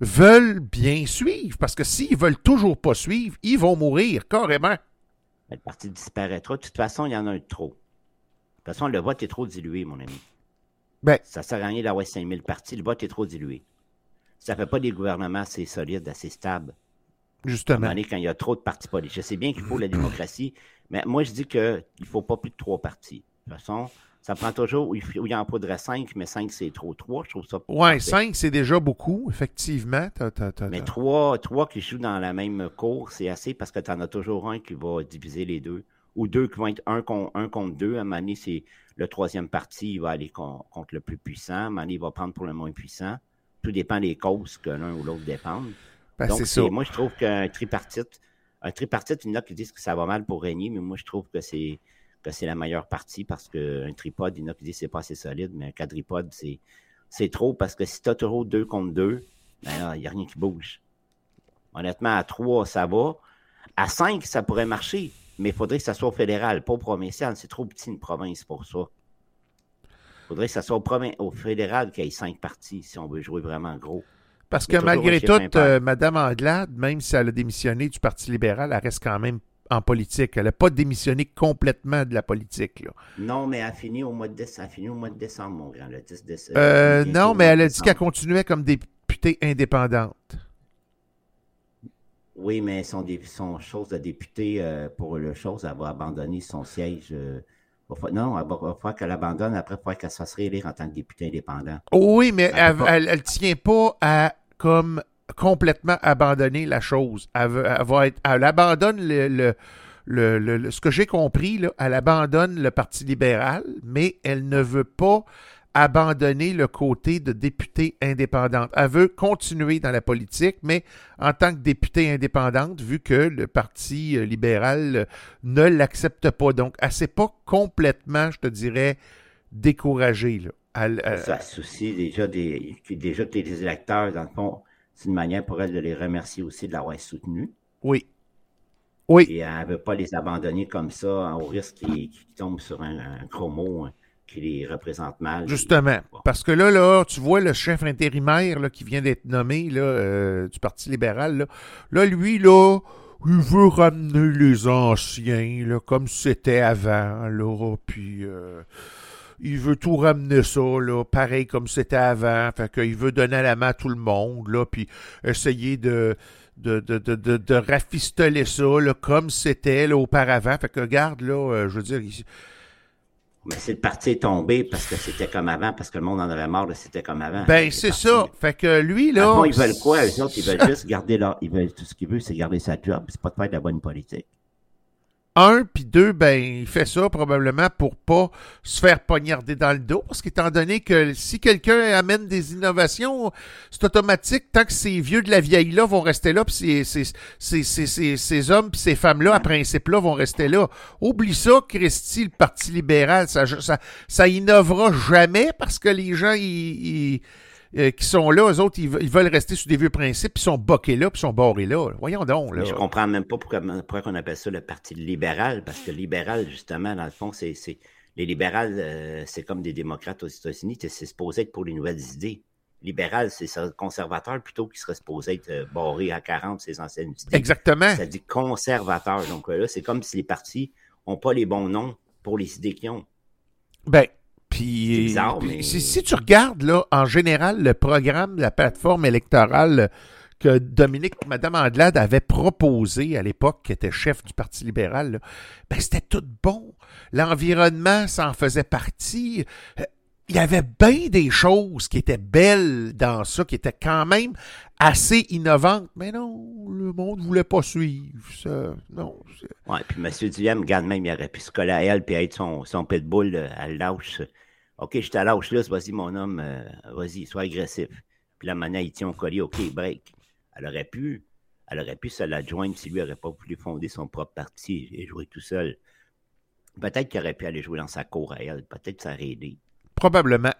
veulent bien suivre. Parce que s'ils veulent toujours pas suivre, ils vont mourir carrément. Le parti disparaîtra. De toute façon, il y en a un de trop. De toute façon, le vote est trop dilué, mon ami. Ben, Ça sert à rien d'avoir 5000 partis. Le vote est trop dilué. Ça fait pas des gouvernements assez solides, assez stables. À un justement. donné, quand il y a trop de partis politiques. Je sais bien qu'il faut la démocratie, mais moi, je dis qu'il ne faut pas plus de trois partis. De toute façon, ça prend toujours, où il, en faudrait cinq, mais cinq, c'est trop. Trois, je trouve ça Ouais, parfait. 5, c'est déjà beaucoup, effectivement. Mais t'as- trois, trois qui jouent dans la même cour, c'est assez parce que tu en as toujours un qui va diviser les deux. Ou deux qui vont être un, con- un contre deux. À un moment c'est le troisième parti, il va aller con- contre le plus puissant. À un moment donné, il va prendre pour le moins puissant. Tout dépend des causes que l'un ou l'autre dépendent. ben, Donc, ça. moi, je trouve qu'un tripartite, un tripartite, il y en a qui disent que ça va mal pour régner, mais moi, je trouve que c'est que c'est la meilleure partie parce qu'un tripode, il y en a qui disent c'est pas assez solide, mais un quadripode, c'est c'est trop parce que si tu as toujours deux contre deux, ben là, il n'y a rien qui bouge. Honnêtement, à trois, ça va. À cinq, ça pourrait marcher, mais il faudrait que ça soit au fédéral, pas au provincial. C'est trop petit une province pour ça. Il faudrait que ça soit au, fédéral qu'il y ait cinq parties si on veut jouer vraiment gros. Parce que malgré tout, euh, Mme Anglade, même si elle a démissionné du Parti libéral, elle reste quand même en politique. Elle n'a pas démissionné complètement de la politique. Là. Non, mais elle a fini au mois de décembre. Elle a fini au mois de décembre, mon grand, le 10 décembre. Euh, non, mais elle a dit qu'elle continuait comme députée indépendante. Oui, mais son, chose de député euh, pour le chose, elle va abandonner son siège. euh, non, elle va, falloir qu'elle abandonne. Après, il va falloir qu'elle se fasse réélire en tant que député indépendant. Oui, mais Elle elle tient pas à comme complètement abandonner la chose. Elle, elle va être, elle abandonne le, le- le- le- ce que j'ai compris, là, elle abandonne le Parti libéral, mais elle ne veut pas abandonner le côté de députée indépendante. Elle veut continuer dans la politique, mais en tant que députée indépendante, vu que le Parti euh, libéral euh, ne l'accepte pas. Donc, elle s'est pas complètement, je te dirais, découragée. Là. Elle- elle- Ça soucie déjà des, déjà les électeurs, dans le fond, c'est une manière pour elle de les remercier aussi de l'avoir soutenu. Oui. Oui. Et elle ne veut pas les abandonner comme ça, au risque qu'ils tombent sur un, un gros mot hein, qui les représente mal. Justement. Parce que là, là, tu vois le chef intérimaire là, qui vient d'être nommé là, euh, du Parti libéral, là, là, lui, là, il veut ramener les anciens, là, comme c'était avant, là, puis euh, il veut tout ramener ça, là, pareil comme c'était avant, fait qu'il veut donner la main à tout le monde, là, puis essayer de de, de, de, de, de rafistoler ça, là, comme c'était, là, auparavant, fait que, regarde, là, euh, je veux dire, il- Mais si le parti est tombé parce que c'était comme avant, parce que le monde en avait marre de c'était comme avant. ben, c'est ça, fait que lui, là... Fond, ils veulent quoi? Eux autres, ils veulent juste garder leur. Ils veulent, tout ce qu'ils veulent, c'est garder sa job. C'est pas de faire de la bonne politique. Un, puis deux, ben, il fait ça probablement pour pas se faire poignarder dans le dos, parce qu'étant donné que si quelqu'un amène des innovations, c'est automatique, tant que ces vieux de la vieille-là vont rester là, puis ces, ces, ces, ces, hommes puis ces femmes-là, à principe-là, vont rester là. Oublie ça, Christy, le Parti libéral, ça, ça, ça innovera jamais, parce que les gens, ils... euh, qui sont là, eux autres, ils, veulent rester sur des vieux principes, puis ils sont boqués là, puis ils sont barrés là. Voyons donc. Là. je comprends même pas pourquoi, pourquoi on appelle ça le Parti libéral, parce que libéral, justement, dans le fond, c'est. Les libérales, euh, c'est comme des démocrates aux États-Unis, c'est supposé être pour les nouvelles idées. Libéral, c'est conservateur plutôt qui serait supposé être euh, barré à 40 ses anciennes idées. Exactement. Ça dit conservateur. Donc là, c'est comme si les partis n'ont pas les bons noms pour les idées qu'ils ont. Ben, puis, si, tu regardes, là, en général, le programme la plateforme électorale que Dominique, Madame Andelade avait proposé à l'époque, qui était chef du Parti libéral, ben, c'était tout bon. L'environnement, ça en faisait partie. Euh, il y avait bien des choses qui étaient belles dans ça, qui étaient quand même assez innovantes. Mais non, le monde ne voulait pas suivre ça. Non. Ouais, puis M. Diem, regarde même, il aurait pu se coller à elle puis être son, son pitbull à lâche. OK, je te lâche là, vas-y, mon homme, euh, vas-y, sois agressif. Puis la manière, il tient au collier, OK, break. Elle aurait pu, elle aurait pu se l'adjoindre si lui n'aurait pas voulu fonder son propre parti et jouer tout seul. Peut-être qu'il aurait pu aller jouer dans sa cour à elle. Peut-être que ça aurait aidé. Probablement.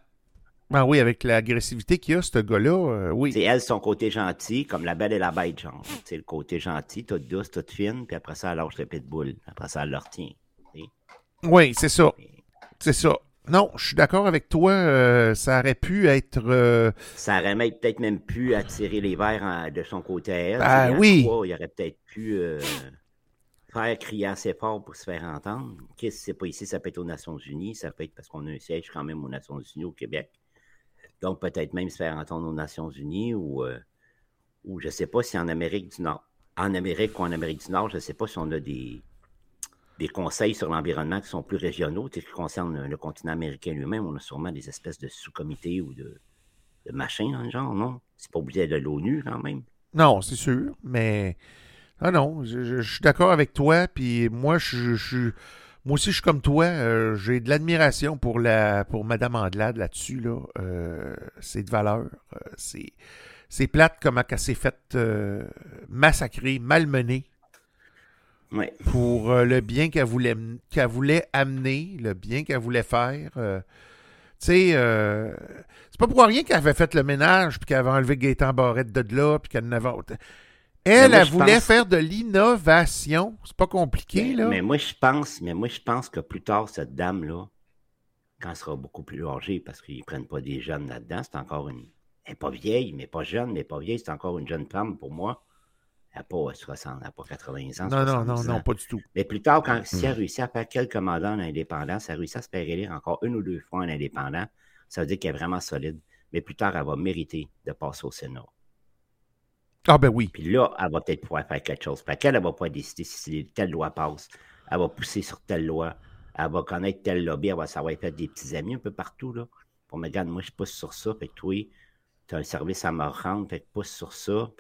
Ben oui, avec l'agressivité qu'il a, ce gars-là, euh, oui. C'est elle, son côté gentil, comme la belle et la bête, genre. C'est le côté gentil, toute douce, toute fine, puis après ça, elle lâche le pitbull. Après ça, elle le retient. Oui, c'est ça. C'est ça. Non, je suis d'accord avec toi. Euh, ça aurait pu être. Euh, ça aurait peut-être même pu attirer les verres de son côté à elle. Ah oui. il aurait peut-être pu faire crier assez fort pour se faire entendre. Qu'est-ce que c'est pas ici, ça peut être aux Nations Unies, ça peut être parce qu'on a un siège quand même aux Nations Unies au Québec. Donc peut-être même se faire entendre aux Nations Unies ou, euh, ou je ne sais pas si en Amérique du Nord. En Amérique ou en Amérique du Nord, je ne sais pas si on a des, des conseils sur l'environnement qui sont plus régionaux, qui concernent le, continent américain lui-même. On a sûrement des espèces de sous-comités ou de, machins dans le genre, non? C'est pas obligé de l'ONU quand même. Non, c'est sûr, mais ah non, je, suis d'accord avec toi, puis moi, je, moi aussi, je suis comme toi. Euh, j'ai de l'admiration pour la pour Madame Andelade là-dessus. Là. Euh, c'est de valeur. Euh, c'est, plate comment elle s'est faite massacrer, malmenée. Pour le bien qu'elle voulait, voulait amener, le bien qu'elle voulait faire. tu sais, c'est pas pour rien qu'elle avait fait le ménage, puis qu'elle avait enlevé Gaétan Barrette de là, puis qu'elle n'avait... Elle, elle voulait faire de l'innovation. C'est pas compliqué, là. Mais moi, je pense, mais moi, je pense que plus tard, cette dame-là, quand elle sera beaucoup plus âgée, parce qu'ils prennent pas des jeunes là-dedans, c'est encore une. Elle n'est pas vieille, mais pas jeune, mais pas vieille, c'est encore une jeune femme pour moi. Elle n'a pas 60, elle n'a pas 80 ans. Non, non, non, non, pas du tout. Mais plus tard, quand, si elle réussit à faire quelques mandats en indépendant, si elle réussit à se faire élire encore une ou deux fois en indépendant, ça veut dire qu'elle est vraiment solide. Mais plus tard, elle va mériter de passer au Sénat. Ah ben oui. Puis là, elle va peut-être pouvoir faire quelque chose. Parce qu'elle ne va pas décider si telle loi passe. Elle va pousser sur telle loi. Elle va connaître telle lobby. Elle va savoir faire des petits amis un peu partout. Là. Pour me dire, moi, je pousse sur ça. Fait que toi, tu as un service à me rendre. Fait que pousse sur ça.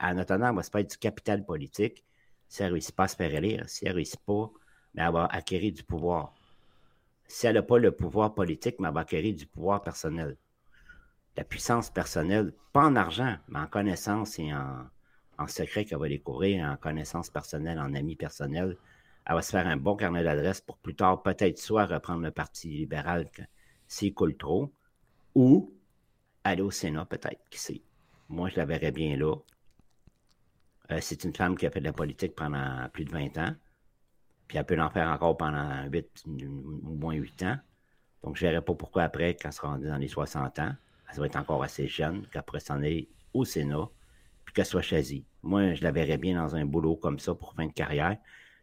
en attendant, elle va se faire du capital politique. Si elle ne réussit pas à se faire élire, si elle ne réussit pas, mais elle va acquérir du pouvoir. Si elle n'a pas le pouvoir politique, mais elle va acquérir du pouvoir personnel la puissance personnelle, pas en argent, mais en connaissance et en, secret qu'elle va découvrir, en connaissance personnelle, en amis personnels. Elle va se faire un bon carnet d'adresses pour plus tard peut-être soit reprendre le Parti libéral s'il coule trop, ou aller au Sénat peut-être, qui sait? Moi, je la verrais bien là. Euh, c'est une femme qui a fait de la politique pendant plus de 20 ans, puis elle peut en faire encore pendant 8, ou moins 8 ans. Donc, je ne verrais pas pourquoi après, quand elle sera dans les 60 ans, elle va être encore assez jeune, qu'après s'en aller au Sénat, puis qu'elle soit choisie. Moi, je la verrais bien dans un boulot comme ça pour fin de carrière,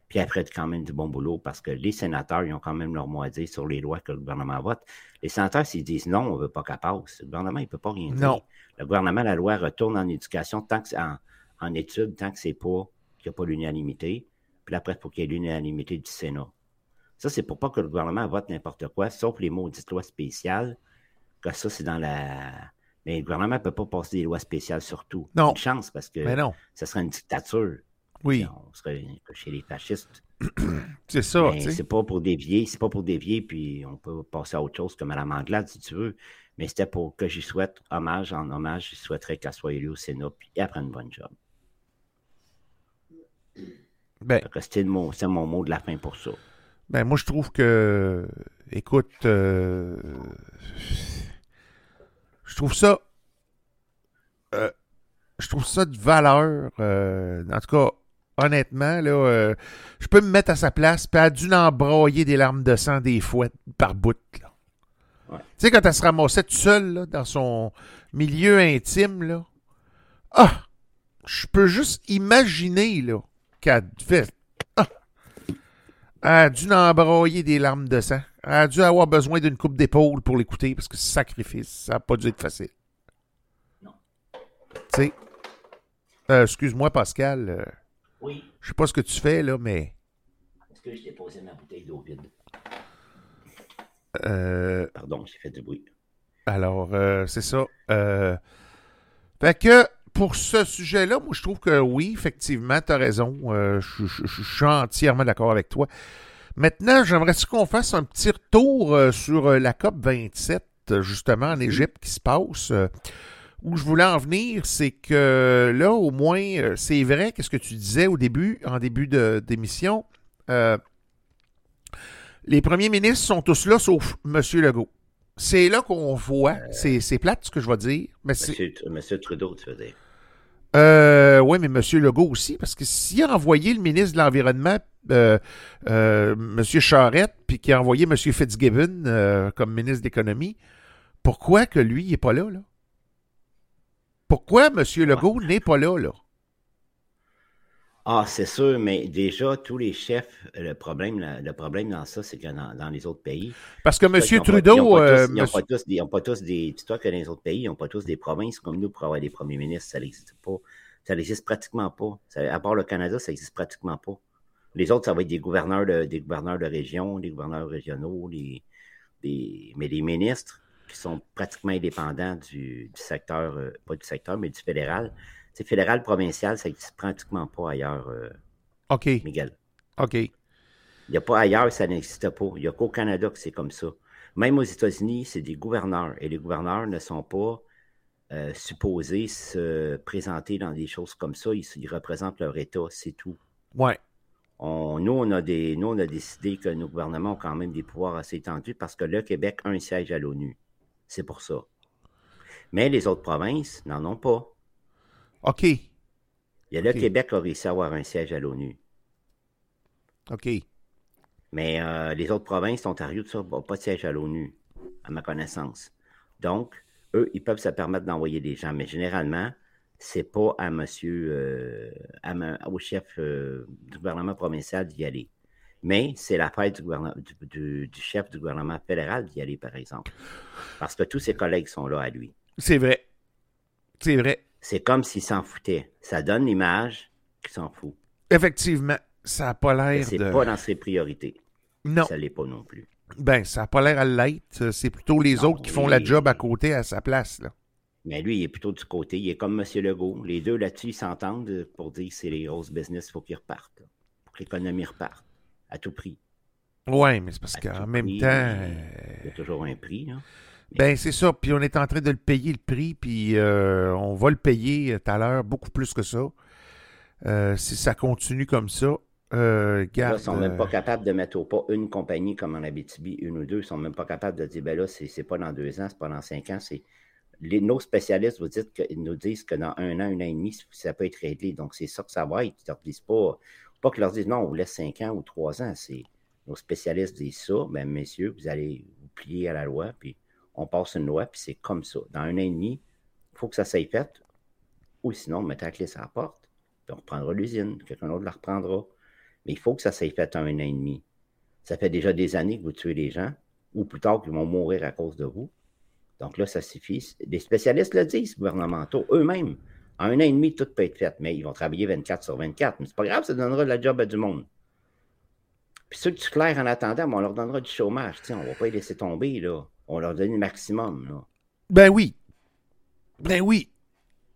puis après, quand même du bon boulot, parce que les sénateurs, ils ont quand même leur mot à dire sur les lois que le gouvernement vote. Les sénateurs, s'ils disent non, on ne veut pas qu'elle passe, le gouvernement, il ne peut pas rien dire. Le gouvernement, la loi retourne en éducation, tant que en, en études, tant que c'est pas, qu'il n'y a pas l'unanimité. Puis après, il faut qu'il y ait l'unanimité du Sénat. Ça, c'est pour pas que le gouvernement vote n'importe quoi, sauf les maudites lois spéciales ça, c'est dans la. Mais le gouvernement ne peut pas passer des lois spéciales sur tout. Non. Une chance, parce que non. ça serait une dictature. Oui. On serait chez les fascistes. <clears throat> c'est ça. C'est pas pour dévier, c'est pas pour dévier, puis on peut passer à autre chose comme Mme Anglade, si tu veux. Mais c'était pour que j'y souhaite hommage en hommage. Je souhaiterais qu'elle soit élue au Sénat, puis elle prenne une bonne job. Ben, c'est mon, mon mot de la fin pour ça. Ben, moi, je trouve que, écoute, euh, je trouve ça je trouve ça de valeur. euh, en tout cas, honnêtement, là, euh, je peux me mettre à sa place, puis elle a dû embroyer des larmes de sang des fois par bout. Ouais. Tu sais, quand elle se ramassait toute seule là, dans son milieu intime, là. Ah! Je peux juste imaginer là, qu'elle fait. Ah! Elle a dû embroyer des larmes de sang. Elle a dû avoir besoin d'une coupe d'épaule pour l'écouter parce que c'est sacrifice. Ça n'a pas dû être facile. Non. Tu sais. Euh, Excuse-moi, Pascal. euh, Oui, je sais pas ce que tu fais, là, mais. est-ce que j'ai déposé ma bouteille d'eau vide? euh, Pardon, j'ai fait du bruit. alors, euh, c'est ça. Euh, fait que, pour ce sujet-là, moi, je trouve que oui, effectivement, tu as raison. Euh, je, je- je- je suis entièrement d'accord avec toi. Maintenant, j'aimerais qu'on fasse un petit retour sur la COP 27, euh, justement, en Égypte, qui se passe. Euh, où je voulais en venir, c'est que là, au moins, euh, c'est vrai, qu'est-ce que tu disais au début, en début d'émission, euh, les premiers ministres sont tous là, sauf M. Legault. C'est là qu'on voit, c'est c'est plate ce que je vais dire, mais c'est... Monsieur, Monsieur Trudeau, tu veux dire. Euh, oui, mais M. Legault aussi, parce que s'il a envoyé le ministre de l'Environnement, euh, euh, M. Charette, puis qu'il a envoyé M. Fitzgibbon euh, comme ministre de l'Économie, pourquoi que lui, il n'est pas là, là? Pourquoi M. Legault n'est pas là, là? Ah, c'est sûr, mais déjà, tous les chefs, le problème, le, le problème dans ça, c'est que dans, dans les autres pays. Parce que M. ils ont pas- Trudeau... ils n'ont pas, euh, monsieur- pas tous des- des. Que dans les autres pays, ils n'ont pas tous des provinces comme nous pour avoir des premiers ministres. Ça n'existe pas. Ça n'existe pratiquement pas. Ça- à part le Canada, ça n'existe pratiquement pas. Les autres, ça va être des gouverneurs de, des gouverneurs de région, des gouverneurs régionaux, les, des, mais les ministres qui sont pratiquement indépendants du, du secteur, euh, pas du secteur, mais du fédéral. C'est fédéral, provincial, ça n'existe pratiquement pas ailleurs, euh, OK, Miguel. OK. Il n'y a pas ailleurs, ça n'existe pas. Il n'y a qu'au Canada que c'est comme ça. Même aux États-Unis, c'est des gouverneurs. Et les gouverneurs ne sont pas euh, supposés se présenter dans des choses comme ça. Ils, ils représentent leur État, c'est tout. Ouais. On- nous, on a des, nous, on a décidé que nos gouvernements ont quand même des pouvoirs assez étendus parce que le Québec a un siège à l'ONU. C'est pour ça. Mais les autres provinces n'en ont pas. OK. Il y a le Ok. Québec qui a réussi à avoir un siège à l'ONU. OK. Mais euh, les autres provinces, l'Ontario, tout ça, n'a pas de siège à l'ONU, à ma connaissance. Donc, eux, ils peuvent se permettre d'envoyer des gens. Mais généralement, c'est pas à monsieur, euh, à ma- au chef euh, du gouvernement provincial d'y aller. Mais c'est l'affaire du, du, du- du chef du gouvernement fédéral d'y aller, par exemple. Parce que tous ses collègues sont là à lui. C'est vrai. C'est vrai. C'est comme s'il s'en foutait. Ça donne l'image qu'il s'en fout. Effectivement, ça n'a pas Mais l'air C'est de... pas dans ses priorités. Non. Ça l'est pas non plus. Ben, ça n'a pas l'air à l'être. C'est plutôt les Non, autres qui font la job à côté à sa place, là. Mais lui, il est plutôt du côté. Il est comme M. Legault. Les deux là-dessus, ils s'entendent pour dire que c'est les grosses business, il faut qu'ils repartent. là. Pour que l'économie reparte. À tout prix. Ouais, mais c'est parce qu'en même prix, temps... euh, Il y a toujours un prix. Là. Ben, c'est ça. Puis on est en train de le payer le prix, puis euh, on va le payer euh, tout à l'heure beaucoup plus que ça. Euh, si ça continue comme ça, euh, Là, garde. ils sont même euh, pas capables de mettre au pas une compagnie comme en Abitibi, une ou deux. Ils sont même pas capables de dire, ben là, c'est pas dans deux ans, c'est pas dans cinq ans. C'est nos spécialistes vous dites que, nous disent que dans un an, un an et demi, ça peut être réglé. Donc, c'est ça que ça va être. Ils disent pas, pas qu'ils leur disent non, on vous laisse cinq ans ou trois ans. C'est nos spécialistes disent ça, ben messieurs, vous allez vous plier à la loi, puis on passe une loi, puis c'est comme ça. Dans un an et demi, il faut que ça s'aille fait, ou sinon, on la clé sur la porte, puis on reprendra l'usine, quelqu'un d'autre la reprendra. Mais il faut que ça s'aille fait en un an et demi. Ça fait déjà des années que vous tuez les gens, ou plus tard qu'ils vont mourir à cause de vous. Donc là, ça suffit. Les spécialistes le disent, gouvernementaux, eux-mêmes. En un an et demi, tout peut être fait, mais ils vont travailler 24 sur 24. Mais c'est pas grave, ça donnera de la job à du monde. Puis ceux que tu claires en attendant, ben, on leur donnera du chômage. On va pas les laisser tomber, là. On leur donne le maximum, là. Ben oui. Ben oui.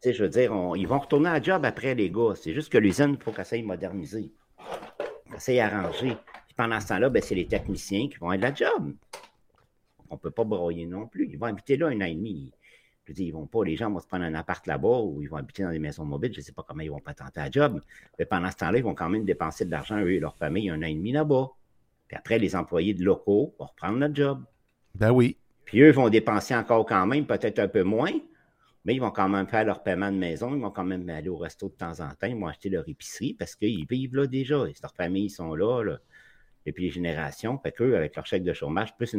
Tu sais, je veux dire, on- ils vont retourner à la job après, les gars. C'est juste que l'usine, il faut qu'elle s'aille moderniser. Qu'elle s'aille arranger. Puis pendant ce temps-là, ben, c'est les techniciens qui vont être de la job. On ne peut pas broyer non plus. Ils vont habiter là un an et demi. Je dire, ils vont pas, les gens vont se prendre un appart là-bas ou ils vont habiter dans des maisons mobiles. Je ne sais pas comment ils vont pas tenter la job. Mais pendant ce temps-là, ils vont quand même dépenser de l'argent, eux et leur famille, un an et demi là-bas. Puis après, les employés de locaux vont reprendre notre job. Ben oui. Puis eux vont dépenser encore quand même, peut-être un peu moins, mais ils vont quand même faire leur paiement de maison, ils vont quand même aller au resto de temps en temps, ils vont acheter leur épicerie parce qu'ils vivent là déjà. Leurs familles sont là, là depuis les générations. Fait qu'eux, avec leur chèque de chômage, plus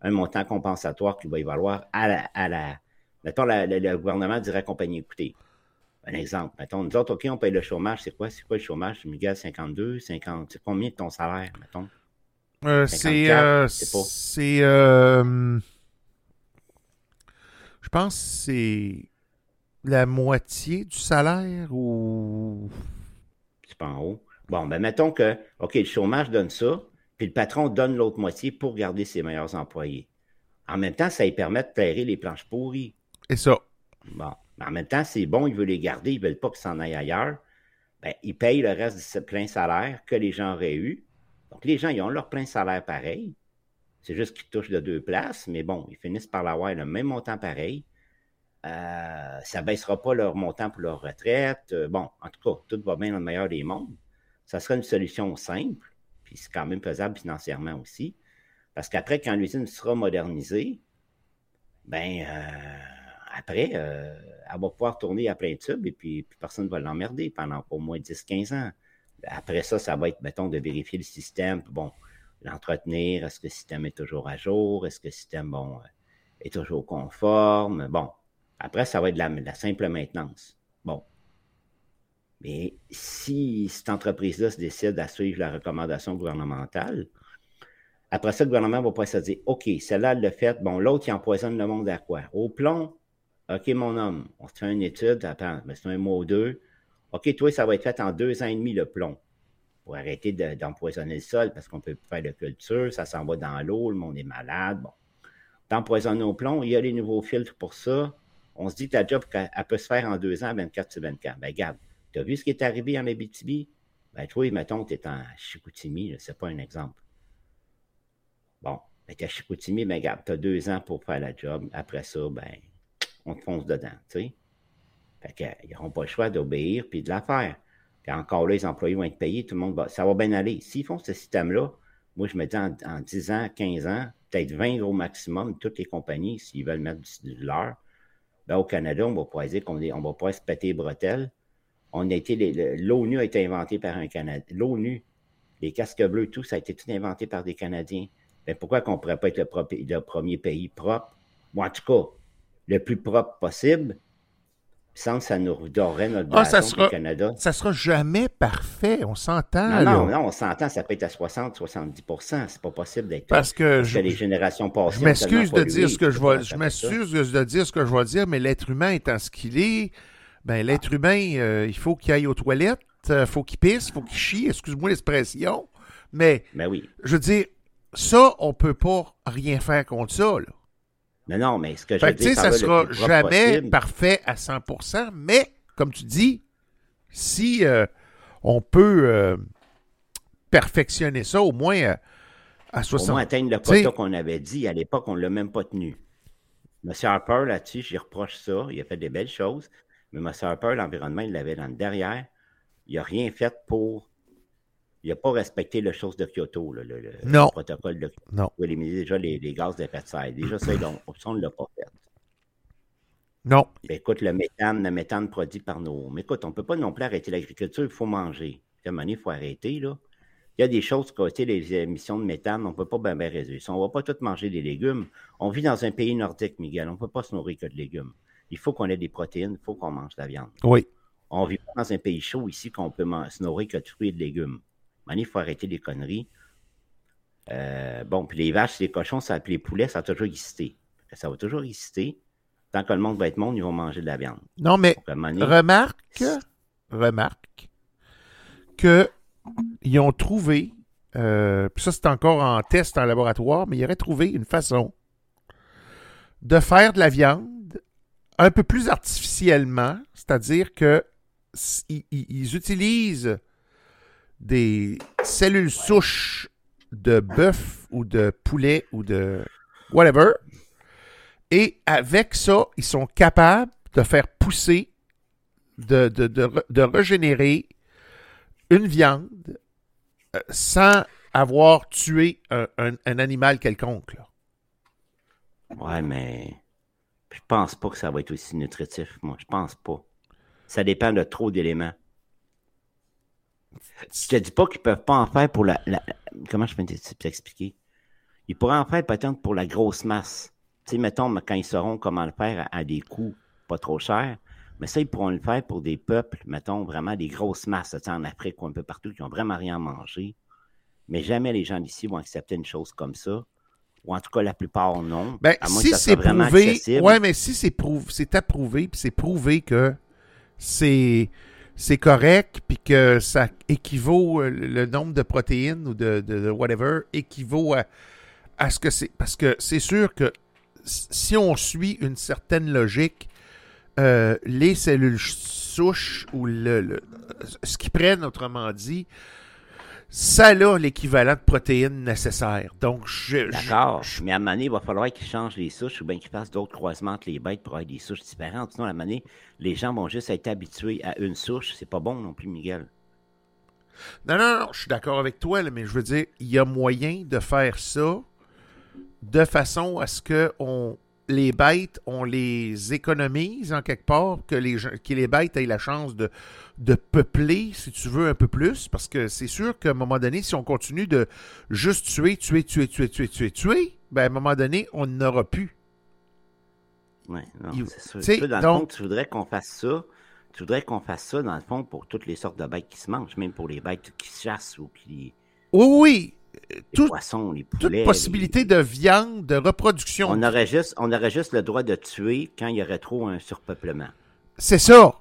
un montant compensatoire qui va y valoir à la. À la mettons, le gouvernement dirait à la compagnie, écoutez, un exemple. Mettons, nous autres, OK, on paye le chômage. C'est quoi? C'est quoi le chômage? Miguel, 52, 50. C'est combien de ton salaire, mettons? Euh, c'est. Euh, c'est. Euh, je pense que c'est la moitié du salaire ou? C'est pas en haut. Bon, ben mettons que, OK, le chômage donne ça, puis le patron donne l'autre moitié pour garder ses meilleurs employés. En même temps, ça lui permet de clairer les planches pourries. Et ça. Bon. Mais en même temps, c'est bon, il veut les garder, ils ne veulent pas qu'ils s'en aillent ailleurs. Ben, ils payent le reste de plein salaire que les gens auraient eu. Donc, les gens, ils ont leur plein salaire pareil. C'est juste qu'ils touchent de deux places, mais bon, ils finissent par l'avoir le même montant pareil. Euh, ça ne baissera pas leur montant pour leur retraite. Euh, bon, en tout cas, tout va bien dans le meilleur des mondes. Ça serait une solution simple, puis c'est quand même faisable financièrement aussi. Parce qu'après, quand l'usine sera modernisée, ben euh, après, elle va pouvoir tourner à plein tube et puis, personne ne va l'emmerder pendant au moins 10-15 ans. Après ça, ça va être, mettons, de vérifier le système, bon, l'entretenir, est-ce que le système est toujours à jour, est-ce que le système, bon, est toujours conforme, bon, après, ça va être de la, simple maintenance. Bon. Mais si cette entreprise-là se décide à suivre la recommandation gouvernementale, après ça, le gouvernement va pas se dire OK, celle-là, elle l'a fait. Bon, l'autre, il empoisonne le monde à quoi? Au plomb OK, mon homme, on fait une étude, attends, mais c'est un mois ou deux. OK, toi, ça va être fait en deux ans et demi, le plomb. Pour arrêter d'empoisonner le sol, parce qu'on peut plus faire de culture, ça s'en va dans l'eau, le monde est malade. Bon. D'empoisonner au plomb, il y a les nouveaux filtres pour ça on se dit que la job, elle, peut se faire en deux ans, 24 sur 24. Ben, regarde, tu as vu ce qui est arrivé en Abitibi? Ben, toi, mettons, tu es en Chicoutimi, c'est pas un exemple. Bon, ben, tu es à Chicoutimi, ben, regarde, tu as deux ans pour faire la job. Après ça, ben, on te fonce dedans, tu sais. Fait qu'ils n'auront pas le choix d'obéir puis de la faire. Puis encore là, les employés vont être payés, tout le monde va. Ça va bien aller. S'ils font ce système-là, moi, je me dis en, 10 ans, 15 ans, peut-être 20 au maximum, toutes les compagnies, s'ils veulent mettre de l'heure, ben, au Canada, on va pas dire qu'on on va pas se péter les bretelles. On a été, l'ONU a été inventée par un Canadien. L'ONU, les casques bleus, tout, ça a été tout inventé par des Canadiens. Ben, pourquoi qu'on pourrait pas être le, premier pays propre? Moi, en tout cas, le plus propre possible, sans que ça nous redorerait notre ah, ça sera, Canada. Ça sera jamais parfait, on s'entend. Non, non, non, on s'entend, ça peut être à 60-70% C'est pas possible d'être Parce que, je, les générations passées. Je m'excuse de dire ce que je vais. Je m'excuse de dire ce que je vais dire, mais l'être humain étant ce qu'il est, ben l'être humain, euh, il faut qu'il aille aux toilettes, il euh, faut qu'il pisse, il faut qu'il chie, excuse-moi l'expression. Mais, ben oui. je veux dire, ça, on peut pas rien faire contre ça, là. Mais non, mais ce que je veux dire, ça ne sera jamais parfait à 100%, mais comme tu dis, si euh, on peut euh, perfectionner ça au moins euh, à 60%. Au moins atteindre le quota qu'on avait dit. À l'époque, on ne l'a même pas tenu. M. Harper, là-dessus, j'y reproche ça. Il a fait des belles choses. Mais M. Harper, l'environnement, il l'avait dans le derrière. Il n'a rien fait pour il n'a pas respecté le chose de Kyoto, le, protocole de Kyoto. Non. Il éliminer déjà les, gaz d'effet de serre. Déjà, ça, on ne l'a pas fait. Non. écoute, le méthane, le méthane produit par nos. Mais écoute, on ne peut pas non plus arrêter l'agriculture, il faut manger. À un moment il faut arrêter, là. Il y a des choses côté les émissions de méthane, on ne peut pas bien, bien résoudre. On ne va pas tout manger des légumes. On vit dans un pays nordique, Miguel. On ne peut pas se nourrir que de légumes. Il faut qu'on ait des protéines, il faut qu'on mange de la viande. Oui. On vit pas dans un pays chaud ici qu'on peut se nourrir que de fruits et de légumes il faut arrêter les conneries. Euh, bon, puis les vaches, les cochons, ça, puis les poulets, ça a toujours existé. Ça va toujours exister. Tant que le monde va être monde, ils vont manger de la viande. Non, mais remarque, remarque que ils ont trouvé, euh, puis ça c'est encore en test en laboratoire, mais ils auraient trouvé une façon de faire de la viande un peu plus artificiellement, c'est-à-dire que ils utilisent des cellules souches de bœuf ou de poulet ou de whatever. Et avec ça, ils sont capables de faire pousser, de, régénérer une viande euh, sans avoir tué un, animal quelconque. Là. Ouais, mais Je pense pas que ça va être aussi nutritif, moi. Je pense pas. Ça dépend de trop d'éléments. Je te dis pas qu'ils peuvent pas en faire pour la. comment je peux t'expliquer? Ils pourraient en faire peut-être pour la grosse masse. Tu sais, mettons, quand ils sauront comment le faire à, des coûts pas trop chers, mais ça, ils pourront le faire pour des peuples, mettons, vraiment des grosses masses, en Afrique ou un peu partout, qui ont vraiment rien à manger. Mais jamais les gens d'ici vont accepter une chose comme ça. Ou en tout cas, la plupart non. Ben, si c'est prouvé, ouais, mais si c'est prouvé, c'est approuvé, puis c'est prouvé que c'est c'est correct, puis que ça équivaut, euh, le nombre de protéines ou de, whatever, équivaut à, à ce que c'est. Parce que c'est sûr que si on suit une certaine logique, euh, les cellules souches ou le, ce qu'ils prennent, autrement dit, ça a l'équivalent de protéines nécessaires. Donc, je. D'accord. Mais à un moment donné, il va falloir qu'ils changent les souches ou bien qu'ils fassent d'autres croisements entre les bêtes pour avoir des souches différentes. Sinon, à un moment donné, les gens vont juste être habitués à une souche. C'est pas bon non plus, Miguel. Non, non, non, je suis d'accord avec toi, mais je veux dire, il y a moyen de faire ça de façon à ce que on, les bêtes, on les économise en quelque part, que les, que les bêtes aient la chance de, de peupler, si tu veux, un peu plus, parce que c'est sûr qu'à un moment donné, si on continue de juste tuer, tuer, tuer, tuer, tuer, tuer, tuer, ben à un moment donné, on n'aura plus. Oui, non, c'est sûr. dans le fond, tu voudrais qu'on fasse ça. Tu voudrais qu'on fasse ça, dans le fond, pour toutes les sortes de bêtes qui se mangent, même pour les bêtes qui chassent ou qui. Oui, oui. Les poissons, les poulets. Toute possibilité de viande, de reproduction. On aurait, juste, on aurait juste le droit de tuer quand il y aurait trop un surpeuplement. C'est ça.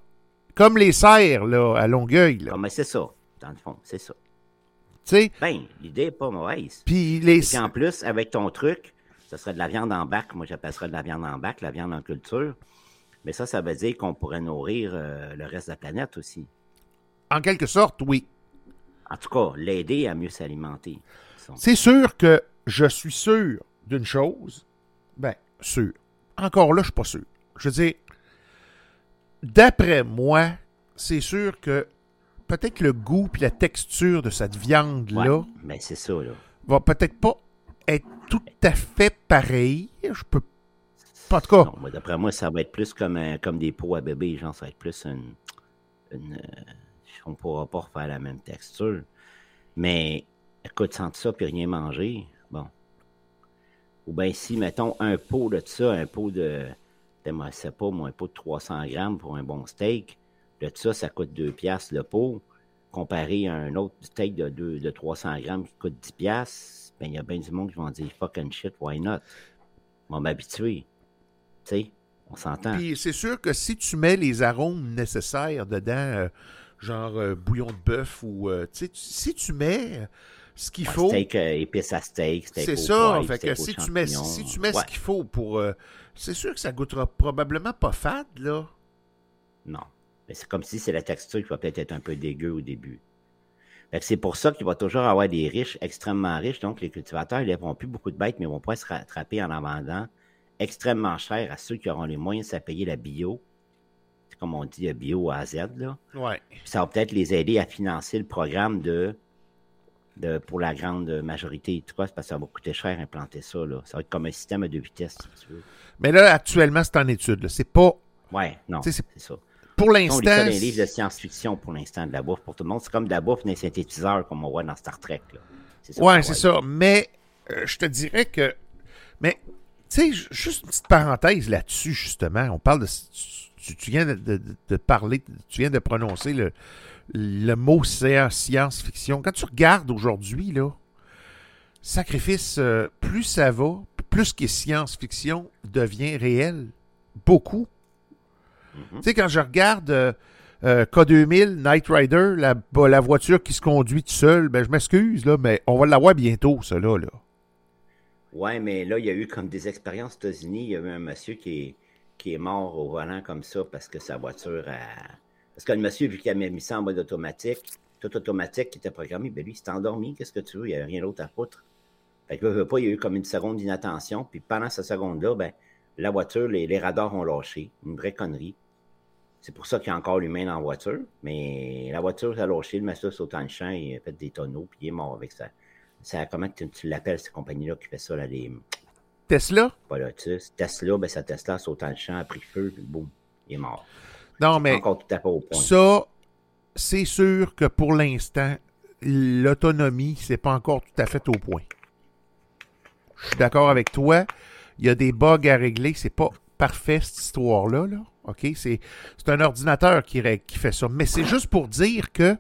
Comme les cerfs, là, à Longueuil. Là. Ah, mais c'est ça, dans le fond, c'est ça. Tu sais? Ben, l'idée n'est pas mauvaise. Puis les... Et en plus, avec ton truc, ce serait de la viande en bac. Moi, j'appellerais de la viande en bac, la viande en culture. Mais ça, ça veut dire qu'on pourrait nourrir euh, le reste de la planète aussi. En quelque sorte, oui. En tout cas, l'aider à mieux s'alimenter. C'est sûr que je suis sûr d'une chose. Ben, sûr. Encore là, je suis pas sûr. Je veux dire, d'après moi, c'est sûr que peut-être le goût et la texture de cette viande-là. mais c'est ça, là. Va peut-être pas être tout à fait pareil. Je peux pas. En tout cas. d'après moi, ça va être plus comme, comme des pots à bébé. Genre, ça va être plus une. une euh, on pourra pas refaire la même texture. Mais écoute, sans ça puis rien manger, bon. Ou bien si, mettons, un pot de ça, un pot de je sais pas, moi, un pot de 300 grammes pour un bon steak. De ça, ça coûte 2 piastres le pot. Comparé à un autre steak de, de 300 grammes qui coûte 10 piastres, ben, il y a bien du monde qui vont dire fucking shit, why not? On va m'habituer. Tu sais, on s'entend. Puis c'est sûr que si tu mets les arômes nécessaires dedans, euh, genre euh, bouillon de bœuf ou, euh, tu si tu mets ce qu'il faut. Steak épice à steak, steak C'est ça. fait que si tu, mets, si tu mets ce qu'il faut pour c'est sûr que ça goûtera probablement pas fade, là. Non. Mais c'est comme si c'est la texture qui va peut-être être un peu dégueu au début. c'est pour ça qu'il va toujours avoir des riches, extrêmement riches. Donc, les cultivateurs, ils lèveront plus beaucoup de bêtes, mais ils vont pas se rattraper en en vendant extrêmement cher à ceux qui auront les moyens de payer la bio. Comme on dit, bio à Z, là. Ouais. ça va peut-être les aider à financer le programme de pour la grande majorité. Vois, parce que ça va coûter cher implanter ça. Là. Ça va être comme un système à deux vitesses, si tu veux. Mais là, actuellement, c'est en étude. C'est pas. Ouais, non. C'est ça. Pour l'instant. On lit ça livres de science-fiction pour l'instant, de la bouffe pour tout le monde. C'est comme de la bouffe d'un synthétiseur, comme on voit dans Star Trek. Là. Ça ouais, c'est ça. Mais euh, je te dirais que. Mais, tu sais, juste une petite parenthèse là-dessus, justement. On parle de. Tu, viens de, parler, tu viens de prononcer le, le mot science-fiction. Quand tu regardes aujourd'hui, là, sacrifice, euh, plus ça va, plus que science-fiction devient réel. Beaucoup. Mm-hmm. Tu sais, quand je regarde euh, euh, K2000, Night Rider, la, la voiture qui se conduit tout seul, ben, je m'excuse, là, mais on va l'avoir bientôt, ça, là. Ouais, mais là, il y a eu comme des expériences aux États-Unis. Il y a eu un monsieur qui est, qui est mort au volant comme ça parce que sa voiture a parce que le monsieur, vu qu'il avait mis ça en mode automatique, tout automatique qui était programmé, ben lui, il s'est endormi. Qu'est-ce que tu veux? Il n'y avait rien d'autre à foutre. Fait que, veut pas, il y a eu comme une seconde d'inattention. Puis pendant cette seconde-là, ben, la voiture, les, radars ont lâché. Une vraie connerie. C'est pour ça qu'il y a encore l'humain dans la voiture. Mais la voiture a lâché, le monsieur sauté dans le champ, il a fait des tonneaux, puis il est mort avec ça. ça comment tu, l'appelles, cette compagnie-là qui fait ça, là, les... Tesla? Pas Lotus. Tesla, ben, sa Tesla saute le champ, a pris feu, puis boum, il est mort. Non, mais Encore tout à fait au point. ça, c'est sûr que pour l'instant, l'autonomie, c'est pas encore tout à fait au point. Je suis d'accord avec toi. Il y a des bugs à régler. C'est pas parfait, cette histoire-là. Là. OK? C'est c'est un ordinateur qui, qui fait ça. Mais c'est juste pour dire que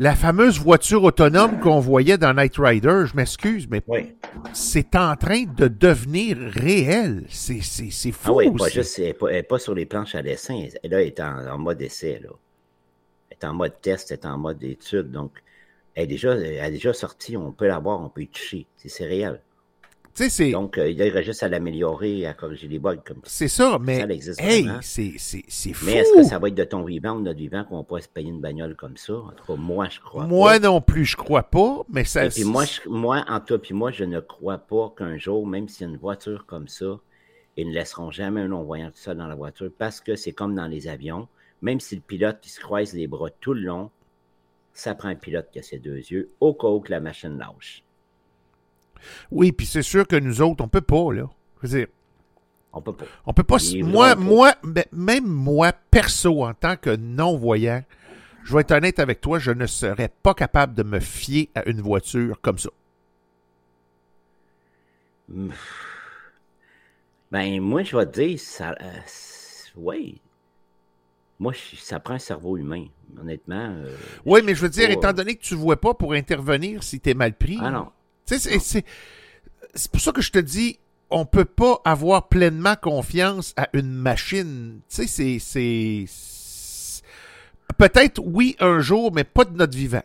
la fameuse voiture autonome qu'on voyait dans Night Rider, je m'excuse, mais Oui. c'est en train de devenir réel. C'est c'est- c'est fou. Ah oui, pas juste, elle est pas, sur les planches à dessin. Elle, Là, elle est en, en mode essai, là. Elle est en mode test, elle est en mode étude. Donc, elle est déjà, elle est déjà sortie, on peut la voir, on peut y toucher. C'est c'est réel. C'est Donc, euh, il aurait juste à l'améliorer, à corriger les bugs comme ça. c'est ça, mais Ça existe hey, vraiment. c'est c'est- c'est fou. Mais est-ce que ça va être de ton vivant ou de notre vivant qu'on pourrait se payer une bagnole comme ça? En tout cas, moi, je crois Moi pas. non plus, je crois pas, mais ça. Et puis moi, je- moi, en toi puis moi, je ne crois pas qu'un jour, même s'il y a une voiture comme ça, ils ne laisseront jamais un non-voyant tout seul dans la voiture parce que c'est comme dans les avions. Même si le pilote qui se croise les bras tout le long, ça prend un pilote qui a ses deux yeux au cas où que la machine lâche. Oui, puis c'est sûr que nous autres, on peut pas, là. Je veux dire, On peut pas. on peut pas. Moi, pas. moi, même moi, perso, en tant que non-voyant, je vais être honnête avec toi, je ne serais pas capable de me fier à une voiture comme ça. Ben, moi, je vais te dire, ça. euh, oui. Moi, je- ça prend un cerveau humain, honnêtement. euh, Oui, mais je veux dire, pas- étant donné que tu ne vois pas pour intervenir si tu es mal pris. Ah non. Tu sais, c'est- pour ça que je te dis, on peut pas avoir pleinement confiance à une machine. Tu sais, c'est- Peut-être, oui, un jour, mais pas de notre vivant.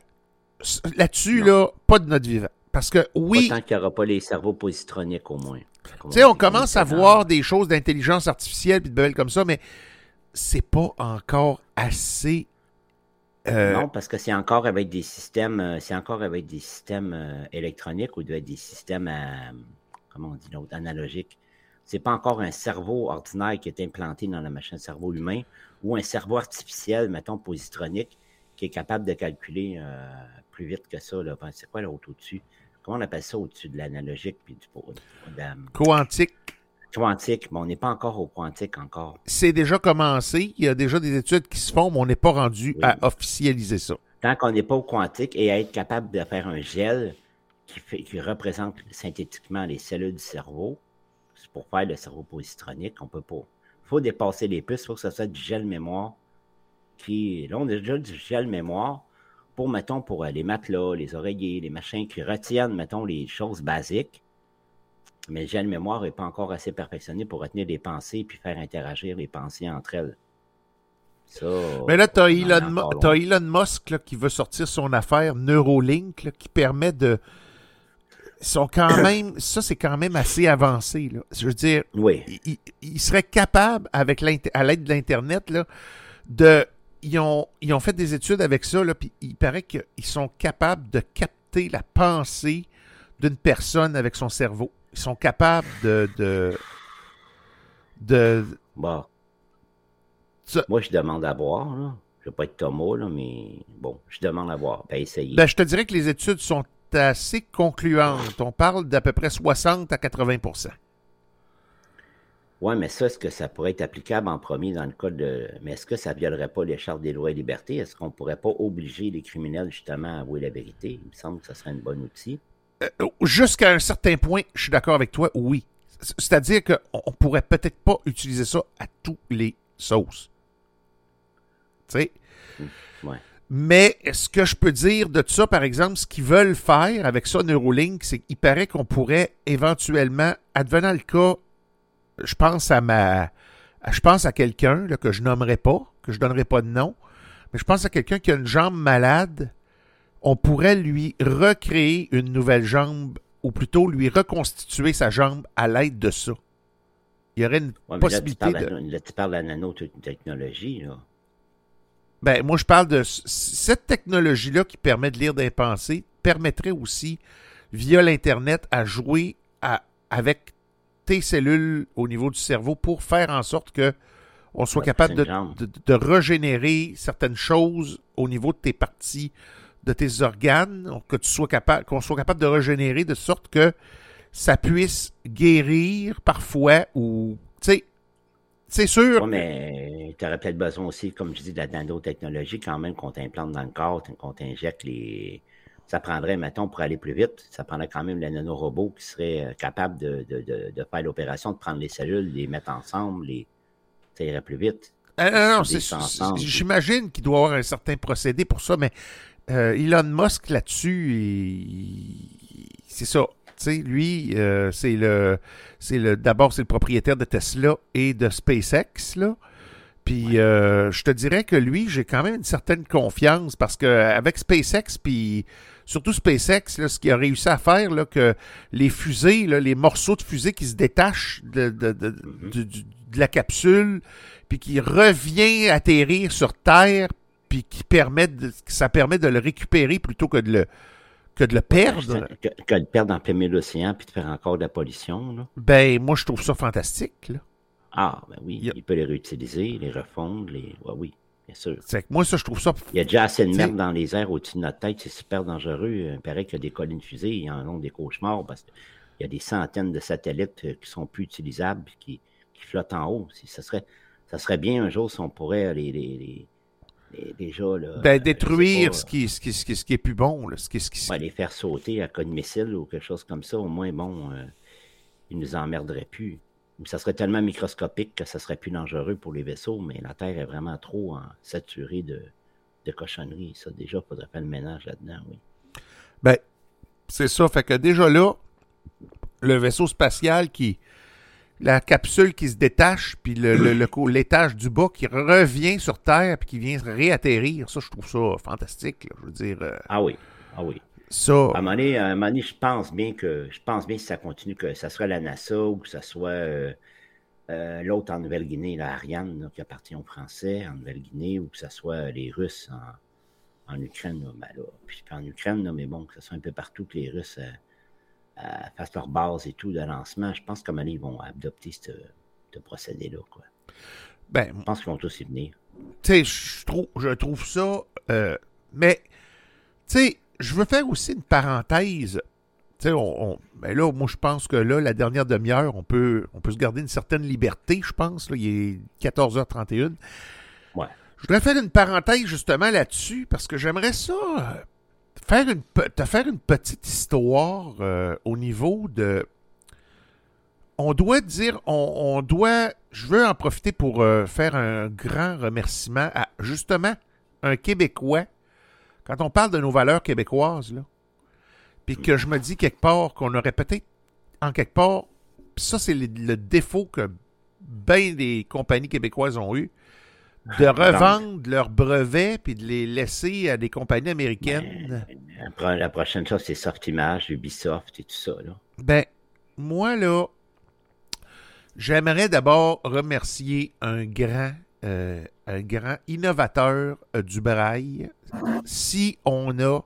Là-dessus, là, pas de notre vivant. Parce que, oui, Pas tant qu'il n'y aura pas les cerveaux positroniques, au moins. tu sais, on commence comme à voir des choses d'intelligence artificielle puis de belles comme ça, mais c'est pas encore assez. Euh, Non, parce que c'est encore avec des systèmes, euh, c'est encore avec des systèmes euh, électroniques ou de- des systèmes, comment on dit l'autre, analogiques. C'est pas encore un cerveau ordinaire qui est implanté dans la machine cerveau humain ou un cerveau artificiel, mettons positronique, qui est capable de calculer euh, plus vite que ça. là. C'est quoi l'autre au-dessus? Comment on appelle ça au-dessus de l'analogique puis du de quantique, quantique? Mais on n'est pas encore au quantique encore. c'est déjà commencé. Il y a déjà des études qui se font, mais on n'est pas rendu Oui. à officialiser ça. tant qu'on n'est pas au quantique et à être capable de faire un gel qui, fait, qui représente synthétiquement les cellules du cerveau, c'est pour faire le cerveau positronique, on peut pas. Il faut dépasser les puces, il faut que ce soit du gel mémoire. Qui, là, on a déjà du gel mémoire pour, mettons, pour euh, les matelas, les oreillers, les machins qui retiennent, mettons, les choses basiques. Mais le gel mémoire n'est pas encore assez perfectionné pour retenir des pensées puis faire interagir les pensées entre elles. Ça, Mais là, tu as Elon, Musk là, qui veut sortir son affaire Neurolink là, qui permet de. Ils sont quand <coughs> même. Ça, c'est quand même assez avancé. Là. Je veux dire, Oui. il, il- il serait capable, avec à l'aide de l'Internet, de. Ils ont, ils ont fait des études avec ça, là, puis il paraît qu'ils sont capables de capter la pensée d'une personne avec son cerveau. Ils sont capables de. de, de Bon. Ça- Moi, je demande à voir. Là. Je ne vais pas être Thomas, là, mais bon, je demande à voir. Ben, essayer. Ben, je te dirais que les études sont assez concluantes. On parle d'à peu près 60 à 80% Oui, mais ça, est-ce que ça pourrait être applicable en premier dans le cas de. Mais est-ce que ça ne violerait pas les chartes des lois et libertés? Est-ce qu'on ne pourrait pas obliger les criminels, justement, à avouer la vérité? Il me semble que ça serait un bon outil. Euh, Jusqu'à un certain point, je suis d'accord avec toi, oui. C'est-à-dire qu'on on pourrait peut-être pas utiliser ça à tous les sauces. Tu sais? Ouais. Mais ce que je peux dire de ça, par exemple, ce qu'ils veulent faire avec ça, Neurolink, c'est qu'il paraît qu'on pourrait éventuellement, advenant le cas, je pense à ma. Je pense à quelqu'un que je nommerai pas, que je donnerai pas de nom, mais je pense à quelqu'un qui a une jambe malade. On pourrait lui recréer une nouvelle jambe, ou plutôt lui reconstituer sa jambe à l'aide de ça. Il y aurait une Ouais, mais là, tu possibilité parles, de. là, tu parles de la nanotechnologie. Là. Ben, moi, je parle de cette technologie-là qui permet de lire des pensées, permettrait aussi, via l'Internet, à jouer à- avec tes cellules au niveau du cerveau pour faire en sorte que on soit Ouais, capable de régénérer certaines choses au niveau de tes parties, de tes organes, que tu sois capable, qu'on soit capable de régénérer de sorte que ça puisse guérir parfois ou, tu sais, c'est sûr. Mais tu aurais peut-être besoin aussi, comme je dis, de la nanotechnologie quand même qu'on t'implante dans le corps, qu'on t'injecte les. Ça prendrait, mettons, pour aller plus vite, ça prendrait quand même le nanorobot qui serait euh, capable de, de, de, de faire l'opération, de prendre les cellules, les mettre ensemble, les... ça irait plus vite. Euh, non, non, j'imagine qu'il doit y avoir un certain procédé pour ça, mais euh, Elon Musk là-dessus, il- c'est ça. Tu sais, lui, euh, c'est le, c'est le, d'abord c'est le propriétaire de Tesla et de SpaceX là. Puis euh, je te dirais que lui, j'ai quand même une certaine confiance parce que avec SpaceX, puis surtout SpaceX, là, ce qu'il a réussi à faire, là, que les fusées, là, les morceaux de fusée qui se détachent de, de, de, du- du- de la capsule, puis qui revient atterrir sur Terre, puis qui permet de, ça permet de le récupérer plutôt que de le que de le perdre. Que, perdre en plein milieu de l'océan puis de faire encore de la pollution. Là. Ben moi je trouve ça fantastique. Là. Ah, ben oui, Il y a- il peut les réutiliser, les refondre, les. Ouais, oui, bien sûr. C'est que moi ça je trouve ça. Il y a déjà assez de merde dans les airs au-dessus de notre tête, c'est super dangereux. Il paraît que des collines fusées, ils en ont des cauchemars parce qu'il y a des centaines de satellites euh, qui sont plus utilisables qui, qui flottent en haut. Ça serait, ça serait bien un jour si on pourrait les, les, les- les- déjà là, Ben, euh, détruire ce qui, ce, qui, ce, qui, ce qui est plus bon, là, ce qui, ce qui- ouais, les faire sauter à cas de missile ou quelque chose comme ça, au moins, bon, euh, ils nous emmerderaient plus. Ça serait tellement microscopique que ça serait plus dangereux pour les vaisseaux, mais la Terre est vraiment trop hein, saturée de, de cochonneries. Ça, déjà, il faudrait faire le ménage là-dedans, oui. Ben, c'est ça. Fait que déjà là, le vaisseau spatial qui. La capsule qui se détache, puis le, le- le l'étage du bas qui revient sur Terre, puis qui vient réatterrir. Ça, je trouve ça fantastique. là. Je veux dire, euh, Ah oui, ah oui. ça. À un moment donné, à un moment donné, je pense bien que je pense bien si ça continue, que ça soit la NASA ou que ça soit euh, euh, l'autre en Nouvelle-Guinée, la Ariane, là, qui appartient aux Français en Nouvelle-Guinée, ou que ce soit les Russes en, en Ukraine. Là, ben là, puis en Ukraine, mais bon, que ce soit un peu partout que les Russes fassent leur base et tout de lancement, je pense donné, ils vont adopter ce, ce procédé-là. Ben, Je pense qu'ils vont tous y venir. tu sais, je trouve, je trouve ça. euh, mais, tu sais, je veux faire aussi une parenthèse. Tu sais, on, on- ben là, moi, je pense que là, la dernière demi-heure, on peut, on peut se garder une certaine liberté, je pense. Là, il est 14h31. Ouais. Je voudrais faire une parenthèse justement là-dessus parce que j'aimerais ça euh, faire une, te faire une petite histoire euh, au niveau de. On doit dire, on, on doit. Je veux en profiter pour euh, faire un grand remerciement à justement un Québécois. Quand on parle de nos valeurs québécoises, là, puis que je me dis quelque part qu'on aurait peut-être en quelque part, puis ça c'est le défaut que bien des compagnies québécoises ont eu, de revendre leurs brevets puis de les laisser à des compagnies américaines. La pro- La prochaine chose, c'est Softimage, Ubisoft et tout ça. Là. Ben, moi, là, j'aimerais d'abord remercier un grand, euh, un grand innovateur euh, du braille. Si on a,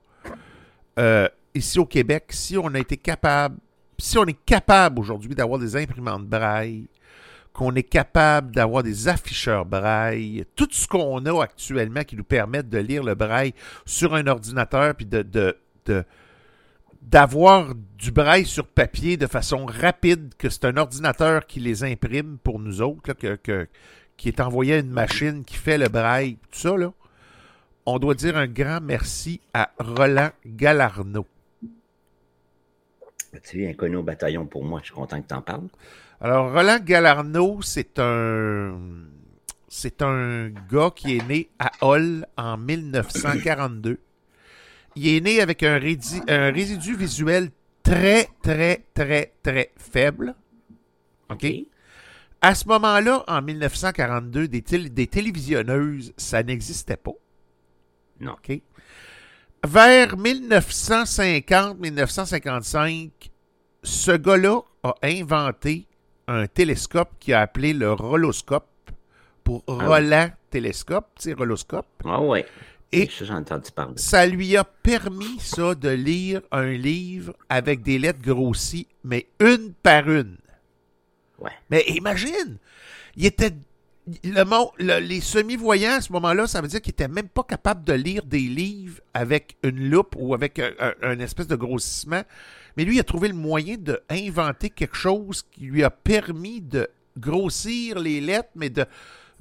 euh, ici au Québec, si on a été capable, si on est capable aujourd'hui d'avoir des imprimantes braille, qu'on est capable d'avoir des afficheurs braille, tout ce qu'on a actuellement qui nous permettent de lire le braille sur un ordinateur, puis de, d'avoir du braille sur papier de façon rapide, que c'est un ordinateur qui les imprime pour nous autres, là, qui est envoyé à une machine qui fait le braille, tout ça, là. On doit dire un grand merci à Roland Galarno. Tu es inconnu au bataillon pour moi, je suis content que tu en parles. Alors, Roland Galarno, c'est un. C'est un gars qui est né à Hull en 1942. Il est né avec un, rédi- un résidu visuel très, très, très, très faible. OK? À ce moment-là, en 1942, des, tél- des télévisionneuses, ça n'existait pas. Non. OK? Vers 1950-1955, ce gars-là a inventé un télescope qu'il a appelé le Roloscope pour oui. Roland Télescope, tu sais, Roloscope. Ah ouais. Et- ça, j'ai entendu parler. Ça lui a permis, ça, de lire un livre avec des lettres grossies, mais une par une. Ouais. Mais imagine, il était. Le monde, le- les semi-voyants à ce moment-là, ça veut dire qu'ils n'étaient même pas capables de lire des livres avec une loupe ou avec un, un- un espèce de grossissement. Mais lui, il a trouvé le moyen d'inventer quelque chose qui lui a permis de grossir les lettres, mais de,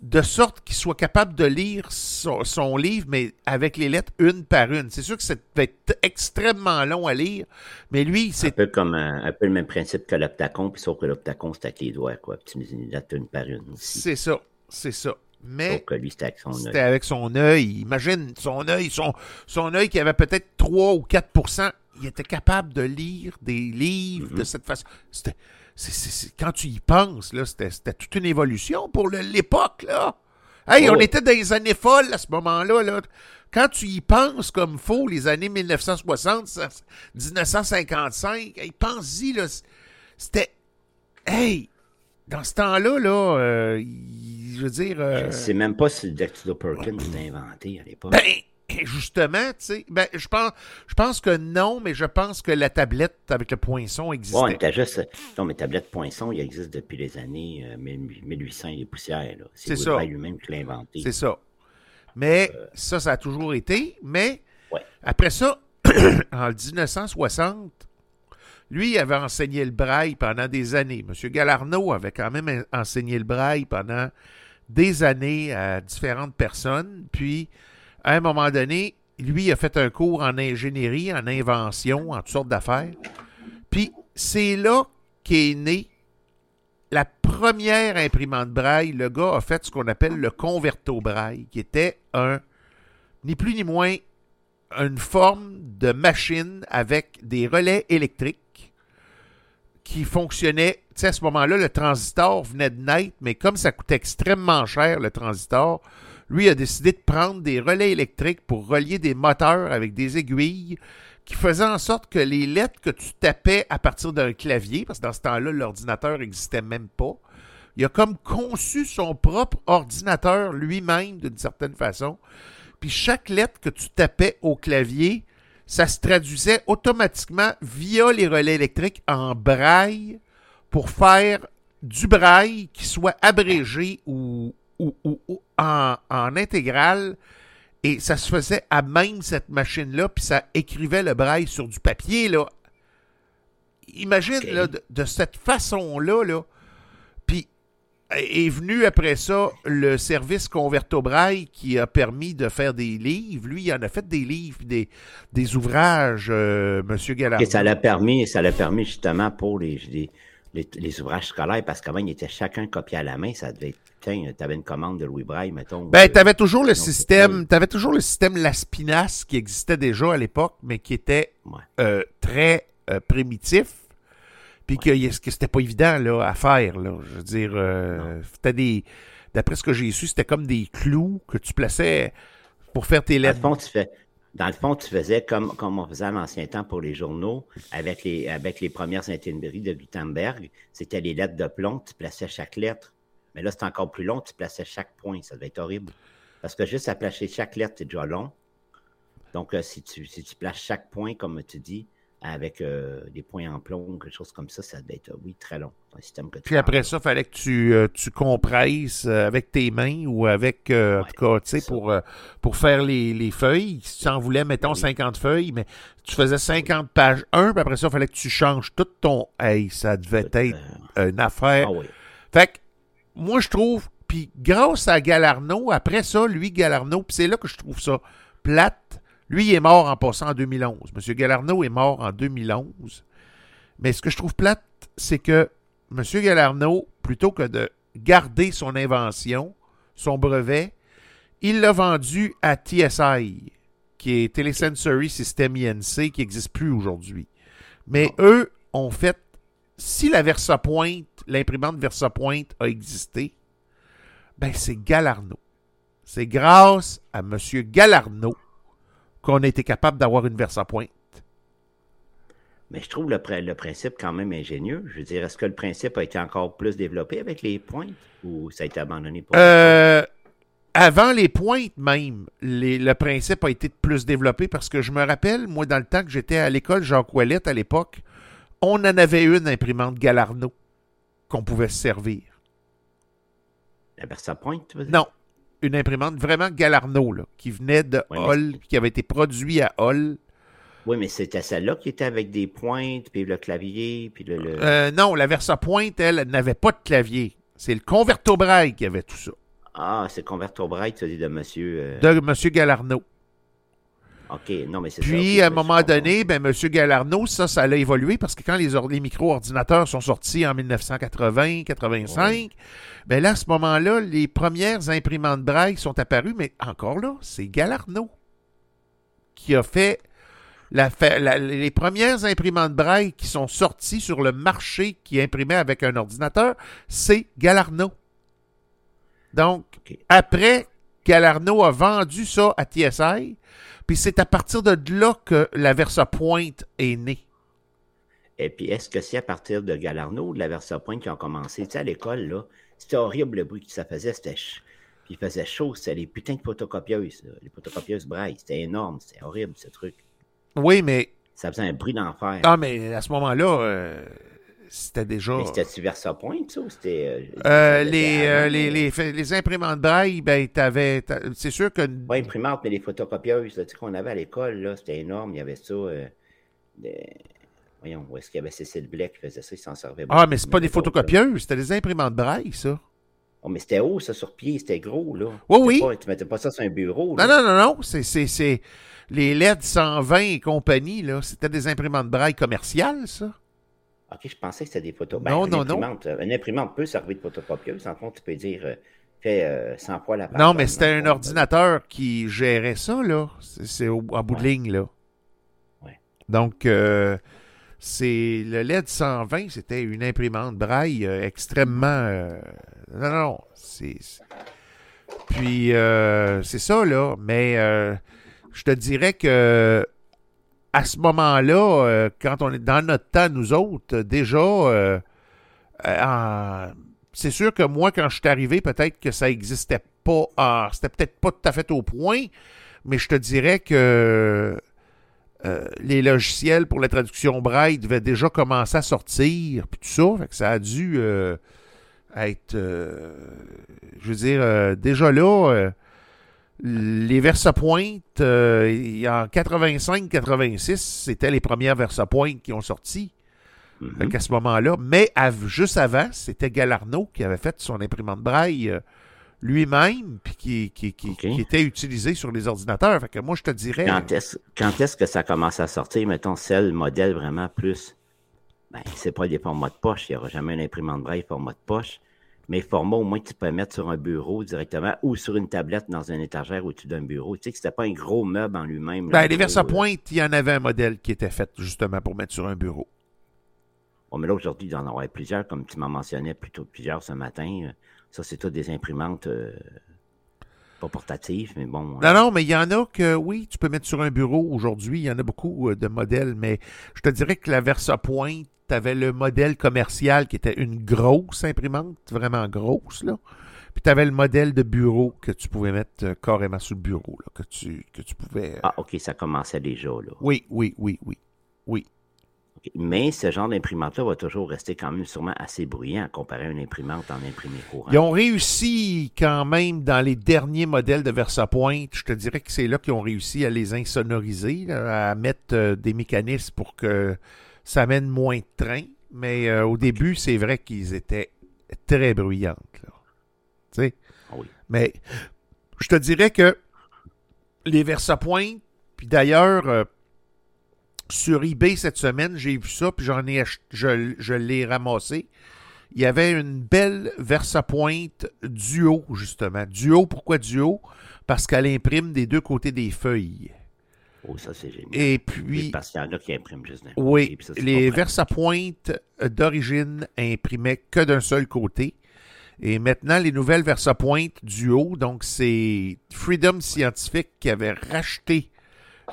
de sorte qu'il soit capable de lire son, son livre, mais avec les lettres une par une. C'est sûr que ça va être extrêmement long à lire, mais lui, Un c'est peu comme un, un peu le même principe que l'optacon, puis sauf que l'optacon, c'est avec les doigts, quoi. Puis tu mets une lettre une par une aussi. c'est ça. C'est ça. Mais Sauf que lui, c'était avec son œil. C'était avec son œil. Imagine son œil, son, son œil qui avait peut-être 3 ou 4 il était capable de lire des livres de Mhm. cette façon. Quand tu y penses, là, c'était, toute une évolution pour l'époque. Là. Hey, Oh. on était dans les années folles à ce moment-là. Là. Quand tu y penses comme faux, les années 1960, ça- 1955, hey, pense-y, là, c'était... Hey, dans ce temps-là, là, euh, je veux dire... euh, Je sais même pas si le Dactylo Perkins était inventé à l'époque. ben, justement, tu sais, ben, je pense, je pense que non, mais je pense que la tablette avec le poinçon existait. Ouais, t'as juste. Non, mais tablette poinçon, il existe depuis les années euh, 1800 et les poussières. là. C'est ça. Lui-même qui l'a inventé. C'est ça. Mais ça, ça a toujours été. Mais Ouais. après ça, <clears throat> en 1960, lui il avait enseigné le braille pendant des années. M. Galarno avait quand même en- enseigné le braille pendant des années à différentes personnes. Puis, à un moment donné, lui a fait un cours en ingénierie, en invention, en toutes sortes d'affaires. Puis, c'est là qu'est née la première imprimante braille. Le gars a fait ce qu'on appelle le converto braille, qui était un, ni plus ni moins, une forme de machine avec des relais électriques qui fonctionnaient. Tu sais, à ce moment-là, le transistor venait de naître, mais comme ça coûtait extrêmement cher, le transistor, lui a décidé de prendre des relais électriques pour relier des moteurs avec des aiguilles qui faisaient en sorte que les lettres que tu tapais à partir d'un clavier, parce que dans ce temps-là, l'ordinateur n'existait même pas, il a comme conçu son propre ordinateur lui-même d'une certaine façon. Puis chaque lettre que tu tapais au clavier, ça se traduisait automatiquement via les relais électriques en braille pour faire du braille qui soit abrégé ou, ou- ou- ou en, en intégrale. Et ça se faisait à même cette machine-là, puis ça écrivait le braille sur du papier. Là. Imagine là, de, de cette façon-là, là, puis est venu après ça le service Converto Braille qui a permis de faire des livres. Lui, il en a fait des livres, des, des ouvrages, euh, Monsieur. Et ça l'a permis, ça l'a permis justement pour les, les, les, les ouvrages scolaires, parce qu'avant, ils étaient chacun copié à la main. Ça devait être, tiens, t'avais une commande de Louis Braille, mettons. Ben, euh, tu avais toujours le système, t'avais toujours le système Laspinas qui existait déjà à l'époque, mais qui était Ouais. euh, très euh, primitif. Puis que, que c'était pas évident là, à faire. Là. Je veux dire, euh, des. D'après ce que j'ai su, c'était comme des clous que tu plaçais pour faire tes lettres. fond, tu fais. Dans le fond, tu faisais comme, on faisait à l'ancien temps pour les journaux, avec les, avec les premières de Gutenberg. C'était les lettres de plomb, tu plaçais chaque lettre. Mais là, c'est encore plus long, tu plaçais chaque point. Ça devait être horrible. Parce que juste à placer chaque lettre, c'est déjà long. Donc, euh, si, tu, si tu places chaque point, comme tu dis, avec euh, des points en plomb ou quelque chose comme ça, ça devait être, euh, oui, très long. C'est un système que tu Puis après ça, fallait que tu, euh, tu compresses avec tes mains ou avec, euh, en tout cas, tu sais, pour, pour faire les, les feuilles. Si tu en voulais, mettons, Oui. 50 feuilles, mais tu faisais 50 pages 1, puis après ça, il fallait que tu changes tout ton... Hey, ça devait Tout, être une affaire. Ah oui. Fait que, moi, je trouve, puis grâce à Galarno, après ça, lui, Galarno, puis c'est là que je trouve ça plate. Lui, il est mort en passant en 2011. Monsieur Galarno est mort en 2011. Mais ce que je trouve plate, c'est que Monsieur Galarno, plutôt que de garder son invention, son brevet, il l'a vendu à TSI, qui est Telesensory System INC, qui n'existe plus aujourd'hui. Mais eux ont fait, si la VersaPoint, l'imprimante VersaPoint a existé, ben c'est Galarno. C'est grâce à M. Galarno qu'on a été capable d'avoir une VersaPoint. Mais je trouve le, pr- le principe quand même ingénieux. Je veux dire, est-ce que le principe a été encore plus développé avec les pointes ou ça a été abandonné pour Euh, avant les pointes même, les- le principe a été plus développé parce que je me rappelle, moi, dans le temps que j'étais à l'école Jacques Ouellette à l'époque, on en avait une imprimante Galarno qu'on pouvait se servir. la VersaPoint, tu veux dire? Non, une imprimante vraiment Galarno, là, qui venait de Ouais, mais Hall, qui avait été produit à Hall. Oui, mais c'était celle-là qui était avec des pointes, puis le clavier, puis le. le- Euh, non, la Versa Pointe, elle, n'avait pas de clavier. C'est le Converto Braille qui avait tout ça. Ah, c'est Converto Bright, tu dis de monsieur. euh, De M. Galarno. Ok, non, mais c'est ça. Puis, à un moment donné, ben, M. Galarno, ça, ça a évolué parce que quand les, or- les micro-ordinateurs sont sortis en 1980-85, ben là, à ce moment-là, les premières imprimantes braille sont apparues, mais encore là, c'est Galarno qui a fait, la, fa- la- les premières imprimantes braille qui sont sorties sur le marché qui imprimaient avec un ordinateur, c'est Galarno. Donc, après, Galarno a vendu ça à TSI, puis c'est à partir de là que la Versa Pointe est née. Et puis, est-ce que c'est à partir de Galarno ou de la Versapointe qui ont commencé? Tu sais, à l'école, là, c'était horrible le bruit que ça faisait. C'était ch- Puis il faisait chaud. C'était les putains de photocopieuses. là, Les photocopieuses braille. C'était énorme. C'était horrible, ce truc. Oui, mais, Ça faisait un bruit d'enfer. ah, mais à ce moment-là, euh, c'était déjà... Mais c'était-tu Versapointe, ça, ou c'était... euh, Euh, les, euh, les, mais- les, les imprimantes braille, ben, t'avais. t'a- C'est sûr que. Pas imprimante, mais les photocopieuses là, tu sais, qu'on avait à l'école, là, c'était énorme. Il y avait ça. euh, des- Voyons, où est-ce qu'il y avait Cécile Blais qui faisait ça? Il s'en servait Ah, beaucoup, mais c'est pas des photocopieuses, c'était des imprimantes braille, ça. Oh, mais c'était haut, ça, sur pied. C'était gros, là. Oui, oui. pas- tu mettais pas ça sur un bureau. Non, là. non, non, non. C'est, c'est, c'est les LED 120 et compagnie, là. C'était des imprimantes braille commerciales, ça. OK, je pensais que c'était des photos. Non, une non, non. imprimante, euh, Une imprimante peut servir de photocopieuse. En compte, tu peux dire euh, fais euh, 100 fois la page. Non, mais c'était un fond, ordinateur qui gérait ça, là. C'est, au, en bout de ligne, là. Ouais. Donc, euh, c'est le LED 120, c'était une imprimante braille euh, extrêmement. euh, non, non, non. C'est, Puis, euh, c'est ça, là. Mais euh, je te dirais que à ce moment-là, euh, quand on est dans notre temps, nous autres, euh, déjà, euh, c'est sûr que moi, quand je suis arrivé, peut-être que ça n'existait pas. C'était peut-être pas tout à fait au point, mais je te dirais que les logiciels pour la traduction braille devaient déjà commencer à sortir, puis tout ça. Fait que ça a dû être, je veux dire, déjà là, les versapointes, euh, en 85-86, c'était les premières versapointes qui ont sorti. Fait qu'à ce moment-là, mais juste avant, c'était Galarno qui avait fait son imprimante braille euh, lui-même, puis qui, qui, qui, Ok. qui était utilisé sur les ordinateurs. Fait que moi, je te dirais. Quand est-ce quand est-ce que ça commence à sortir, mettons, celle modèle vraiment plus. Ben, c'est pas des formats de poche. Il n'y aura jamais une imprimante braille format de poche. Mais format au moins que tu peux mettre sur un bureau directement ou sur une tablette dans une étagère au-dessus d'un bureau. Tu sais que c'était pas un gros meuble en lui-même. Ben, le les bureau, versapointes, il y en avait un modèle qui était fait justement pour mettre sur un bureau. Bon, mais là, aujourd'hui, il y en aurait plusieurs, comme tu m'en mentionnais plutôt plusieurs ce matin. Ça, c'est tout des imprimantes euh, pas portatives, mais bon. Non, euh, non, mais il y en a que, oui, tu peux mettre sur un bureau aujourd'hui. Il y en a beaucoup euh, de modèles, mais je te dirais que la Versapointe, tu avais le modèle commercial qui était une grosse imprimante, vraiment grosse, là. Puis tu avais le modèle de bureau que tu pouvais mettre euh, carrément sur le bureau, là, que tu, que tu pouvais. euh, Ah, OK, ça commençait déjà, là. Oui, oui, oui, oui. Oui. Mais ce genre d'imprimante-là va toujours rester quand même sûrement assez bruyant comparé à une imprimante en imprimé courant. Ils ont réussi quand même dans les derniers modèles de Versapointe. Je te dirais que c'est là qu'ils ont réussi à les insonoriser, à mettre euh, des mécanismes pour que ça mène moins de train. Mais euh, au début, c'est vrai qu'ils étaient très bruyantes. Tu sais? Ah oui. Mais je te dirais que les Versapointe, puis d'ailleurs, euh, sur eBay cette semaine, j'ai vu ça, puis j'en ai ach- je, je l'ai ramassé. Il y avait une belle Versapointe duo, justement. Duo, pourquoi duo? Parce qu'elle imprime des deux côtés des feuilles. Oh, ça, c'est génial. Et Oui, puis, parce qu'il y en a qui impriment juste d'un oui, puis ça, les. Versapointe d'origine imprimaient que d'un seul côté. Et maintenant, les nouvelles Versapointe duo, donc c'est Freedom Scientific qui avait racheté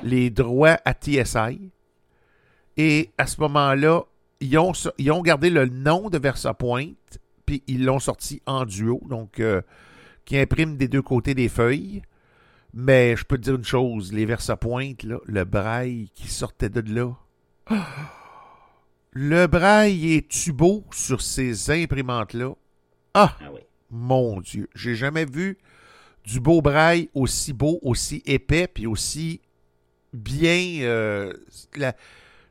les droits à TSI. Et à ce moment-là, ils ont, so- ils ont gardé le nom de Versapointe, puis ils l'ont sorti en duo, donc euh, qui imprime des deux côtés des feuilles. Mais je peux te dire une chose, les Versapointe, là, le braille qui sortait de là. <gasps> Le braille est tubeau sur ces imprimantes-là? Ah, Ah oui. mon Dieu, j'ai jamais vu du beau braille aussi beau, aussi épais, puis aussi bien euh, la,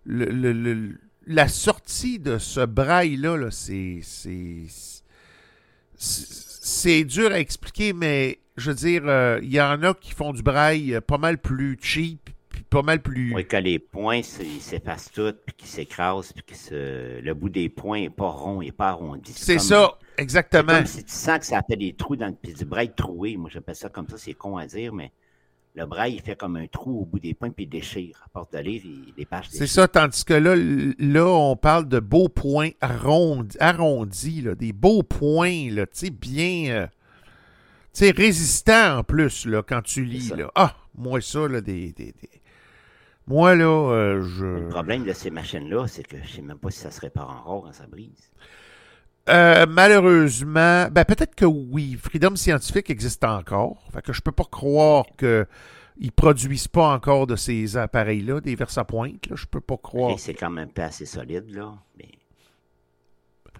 le- le- le- la sortie de ce braille-là, là, c'est, c'est, dur à expliquer, mais je veux dire, euh, il y en a qui font du braille euh, pas mal plus cheap, puis pas mal plus... Oui, que les points s'effacent tout, puis qu'ils s'écrasent, puis que se... le bout des points n'est pas rond, il n'est pas arrondi. c'est ça, exactement. comme si tu sens que ça fait des trous dans le puis du braille troué. Moi, j'appelle ça comme ça, c'est con à dire, mais le braille, il fait comme un trou au bout des points, puis il déchire. À part de lire, il, les pages C'est ça, tandis que là, là, on parle de beaux points arrondis, arrondis là, des beaux points, là, tu sais, bien, euh, tu sais, résistants en plus, là, quand tu lis, là. Ah, moi, ça, là, des... des- des- Moi, là, euh, Le je... problème de ces machines-là, c'est que je sais même pas si ça se répare encore quand ça brise. Euh, malheureusement, ben peut-être que oui, Freedom Scientifique existe encore. Fait que je peux pas croire que ils produisent pas encore de ces appareils-là, des vers à pointe. Là. Je peux pas croire. C'est quand même pas assez solide, là, mais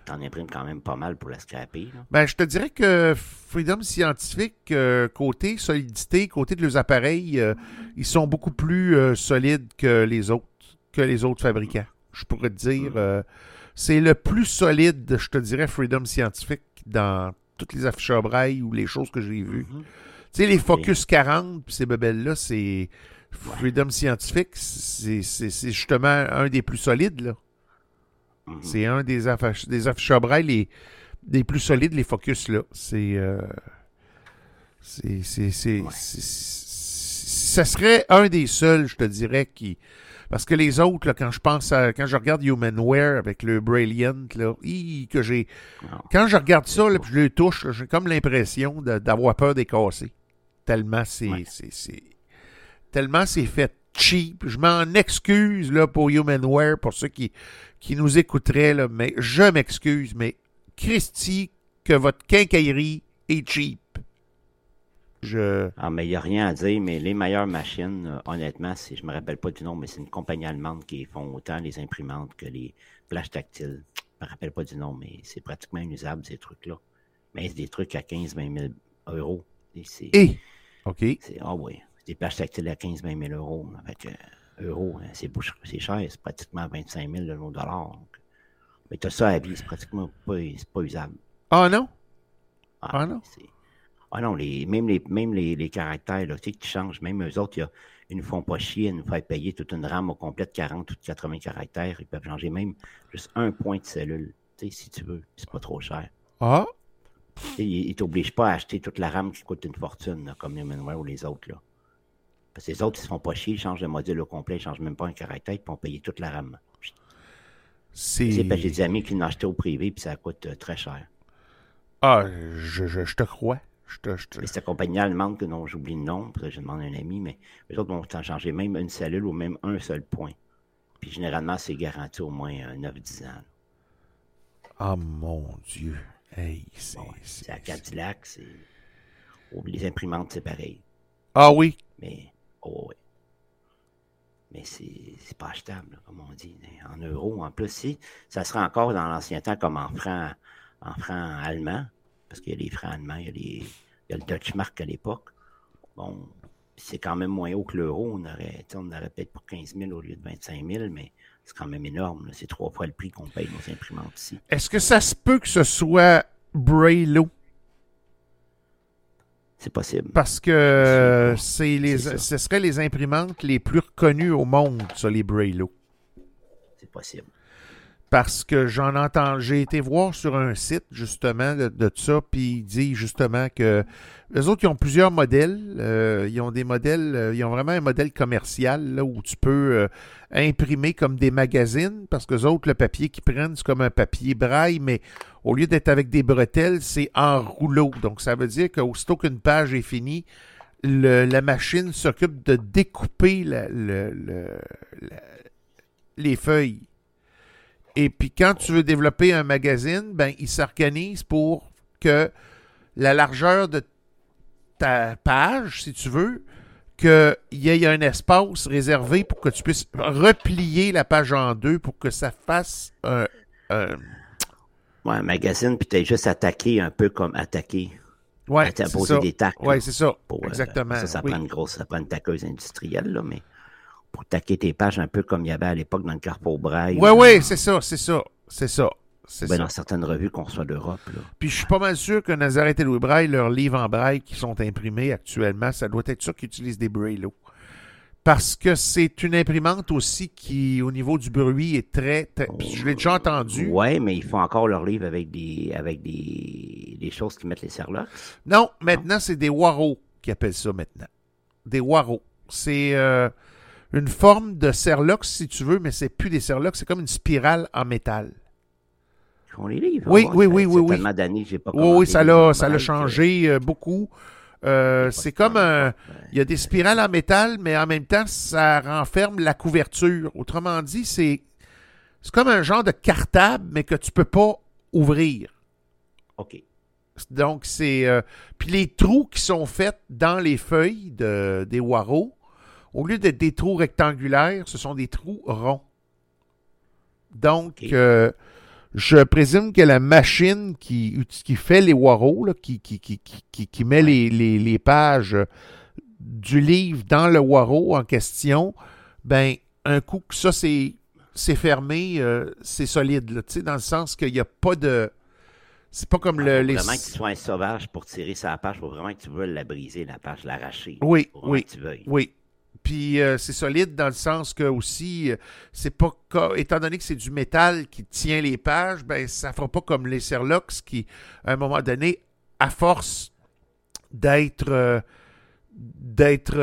t'en imprimes quand même pas mal pour la scraper, là. Ben, je te dirais que Freedom Scientifique, euh, côté solidité, côté de leurs appareils, euh, ils sont beaucoup plus euh, solides que les autres, que les autres fabricants. Je pourrais te dire, euh, c'est le plus solide, je te dirais, Freedom Scientifique dans toutes les afficheurs braille ou les choses que j'ai vues. Mhm. Tu sais, les Focus 40, puis ces bebelles-là, c'est Freedom Scientifique, c'est c'est- c'est justement un des plus solides, là. Mhm. C'est un des, affiches, des afficheurs braille les, des plus solides, les Focus, là. C'est. euh, c'est. Ouais. c'est- c'est- Ça serait un des seuls, je te dirais, qui. Parce que les autres, là, quand je pense à. Quand je regarde Humanware avec le Brilliant, là, hi, que j'ai. Non. Quand je regarde ça, là, puis je le touche, j'ai comme l'impression d'avoir peur des casser. Tellement c'est. Ouais. Tellement c'est fait cheap. Je m'en excuse là, pour Humanware, pour ceux qui, qui nous écouteraient, là, mais je m'excuse, mais Christy, que votre quincaillerie est cheap. Je. Ah, mais il n'y a rien à dire, mais les meilleures machines, euh, honnêtement, je me rappelle pas du nom, mais c'est une compagnie allemande qui font autant les imprimantes que les flashs tactiles. Je me rappelle pas du nom, mais c'est pratiquement inusable, ces trucs-là. Mais c'est des trucs à 15-20 000 euros. Et. OK. ah oui, c'est des plages tactiles à 15-20 000 euros. Avec euh, euros, hein, c'est, cher, c'est pratiquement 25 000 de nos dollars. donc. Mais tu as ça à vie, c'est pratiquement pas, pas usable. Ah non? Ah non? Ah non, les, même, les, même les, les caractères, là, tu sais, qui changent, même eux autres, il y a, ils nous font pas chier à nous faire payer toute une RAM au complet de 40 ou de 80 caractères. Ils peuvent changer même juste un point de cellule, tu sais, si tu veux. C'est pas trop cher. Ah. Ils, ils t'obligent pas à acheter toute la RAM qui coûte une fortune, là, comme les Manware ou les autres. Là. Parce que les autres, ils se font pas chier, ils changent le module au complet, ils changent même pas un caractère, ils vont payer toute la RAM. C'est. C'est parce que j'ai des amis qui l'ont acheté au privé, puis ça coûte euh, très cher. Ah, je, je, je te crois. Et cette compagnie allemande que non, j'oublie le nom, pour ça je demande à un ami, mais les autres vont t'en changer même une cellule ou même un seul point. Puis généralement, c'est garanti au moins euh, 9-10 ans. Ah mon Dieu. Hey, c'est. Bon, c'est- à Cadillac, c'est. oh, les imprimantes, c'est pareil. Ah oui? Mais, oh, ouais. Mais c'est pas achetable, comme on dit. En euros, en plus, si, ça serait encore dans l'ancien temps comme en francs en francs allemands, parce qu'il y a les francs allemands, il y a, les, il y a le Deutsche Mark à l'époque. Bon, c'est quand même moins haut que l'euro. On aurait, on aurait peut-être pour 15 000 au lieu de 25 000, mais c'est quand même énorme. C'est trois fois le prix qu'on paye nos imprimantes ici. Est-ce que ça se peut que ce soit Braille-Lo? C'est possible. Parce que C'est les, ce seraient les imprimantes les plus reconnues au monde, ça, les Braille-Lo. C'est possible. Parce que j'en entends, j'ai été voir sur un site justement de, de ça, puis il dit justement que les autres ils ont plusieurs modèles. euh, ils ont des modèles, euh, ils ont vraiment un modèle commercial où tu peux euh, imprimer comme des magazines, parce que les autres, le papier qu'ils prennent, c'est comme un papier braille, mais au lieu d'être avec des bretelles, c'est en rouleau. Donc ça veut dire qu'aussitôt qu'une page est finie, la machine s'occupe de découper les feuilles. Et puis quand tu veux développer un magazine, ben il s'organise pour que la largeur de ta page, si tu veux, qu'il y ait un espace réservé pour que tu puisses replier la page en deux pour que ça fasse un, un- Ouais, un magazine, puis t'es juste attaqué un peu comme attaqué. ouais, c'est ça. des tacs. Ouais, c'est ça. pour, euh, Exactement. Ça, ça oui. prend une grosse, ça prend une taqueuse industrielle, là, mais pour taquer tes pages un peu comme il y avait à l'époque dans le Carpo Braille. Oui, oui, c'est ça, c'est ça, c'est ça. C'est Ben, ça. dans certaines revues qu'on reçoit d'Europe. là. Puis je suis pas mal sûr que Nazareth et Louis Braille, leurs livres en braille qui sont imprimés actuellement, ça doit être ça qu'ils utilisent des Brailleaux. Parce que c'est une imprimante aussi qui, au niveau du bruit, est très. très- puis je l'ai déjà entendu. Ouais, mais ils font encore leurs livres avec des avec des, des choses qui mettent les serlots. Non, maintenant, c'est des Waro qui appellent ça maintenant. Des Waro. C'est euh, une forme de serlox, si tu veux, mais c'est plus des serlox, c'est comme une spirale en métal. Font les livres. Oui, Ah, oui, oui, oui, oui. tellement d'années j'ai pas Oui, oui, ça l'a, ça l'a que- changé euh, beaucoup. Euh, c'est comme un. Il y a des spirales en métal, mais en même temps, ça renferme la couverture. Autrement dit, c'est, c'est comme un genre de cartable, mais que tu peux pas ouvrir. OK. Donc, c'est. euh, puis les trous qui sont faits dans les feuilles de, des Waro, au lieu d'être des trous rectangulaires, ce sont des trous ronds. Donc, euh, je présume que la machine qui, fait les Waro, là, qui, met les, les- les pages du livre dans le Waro en question, ben, un coup que ça, c'est c'est fermé, euh, c'est solide, là, tu sais, dans le sens qu'il n'y a pas de. C'est pas comme Il le, faut les. vraiment que tu sois un sauvage pour tirer sa page. Il faut vraiment que tu veuilles la briser, la page, l'arracher. Oui, oui. que tu veuilles. Oui. Puis euh, c'est solide dans le sens que aussi, euh, c'est pas étant donné que c'est du métal qui tient les pages, ben ça fera pas comme les Serlox qui, à un moment donné, à force d'être euh, d'être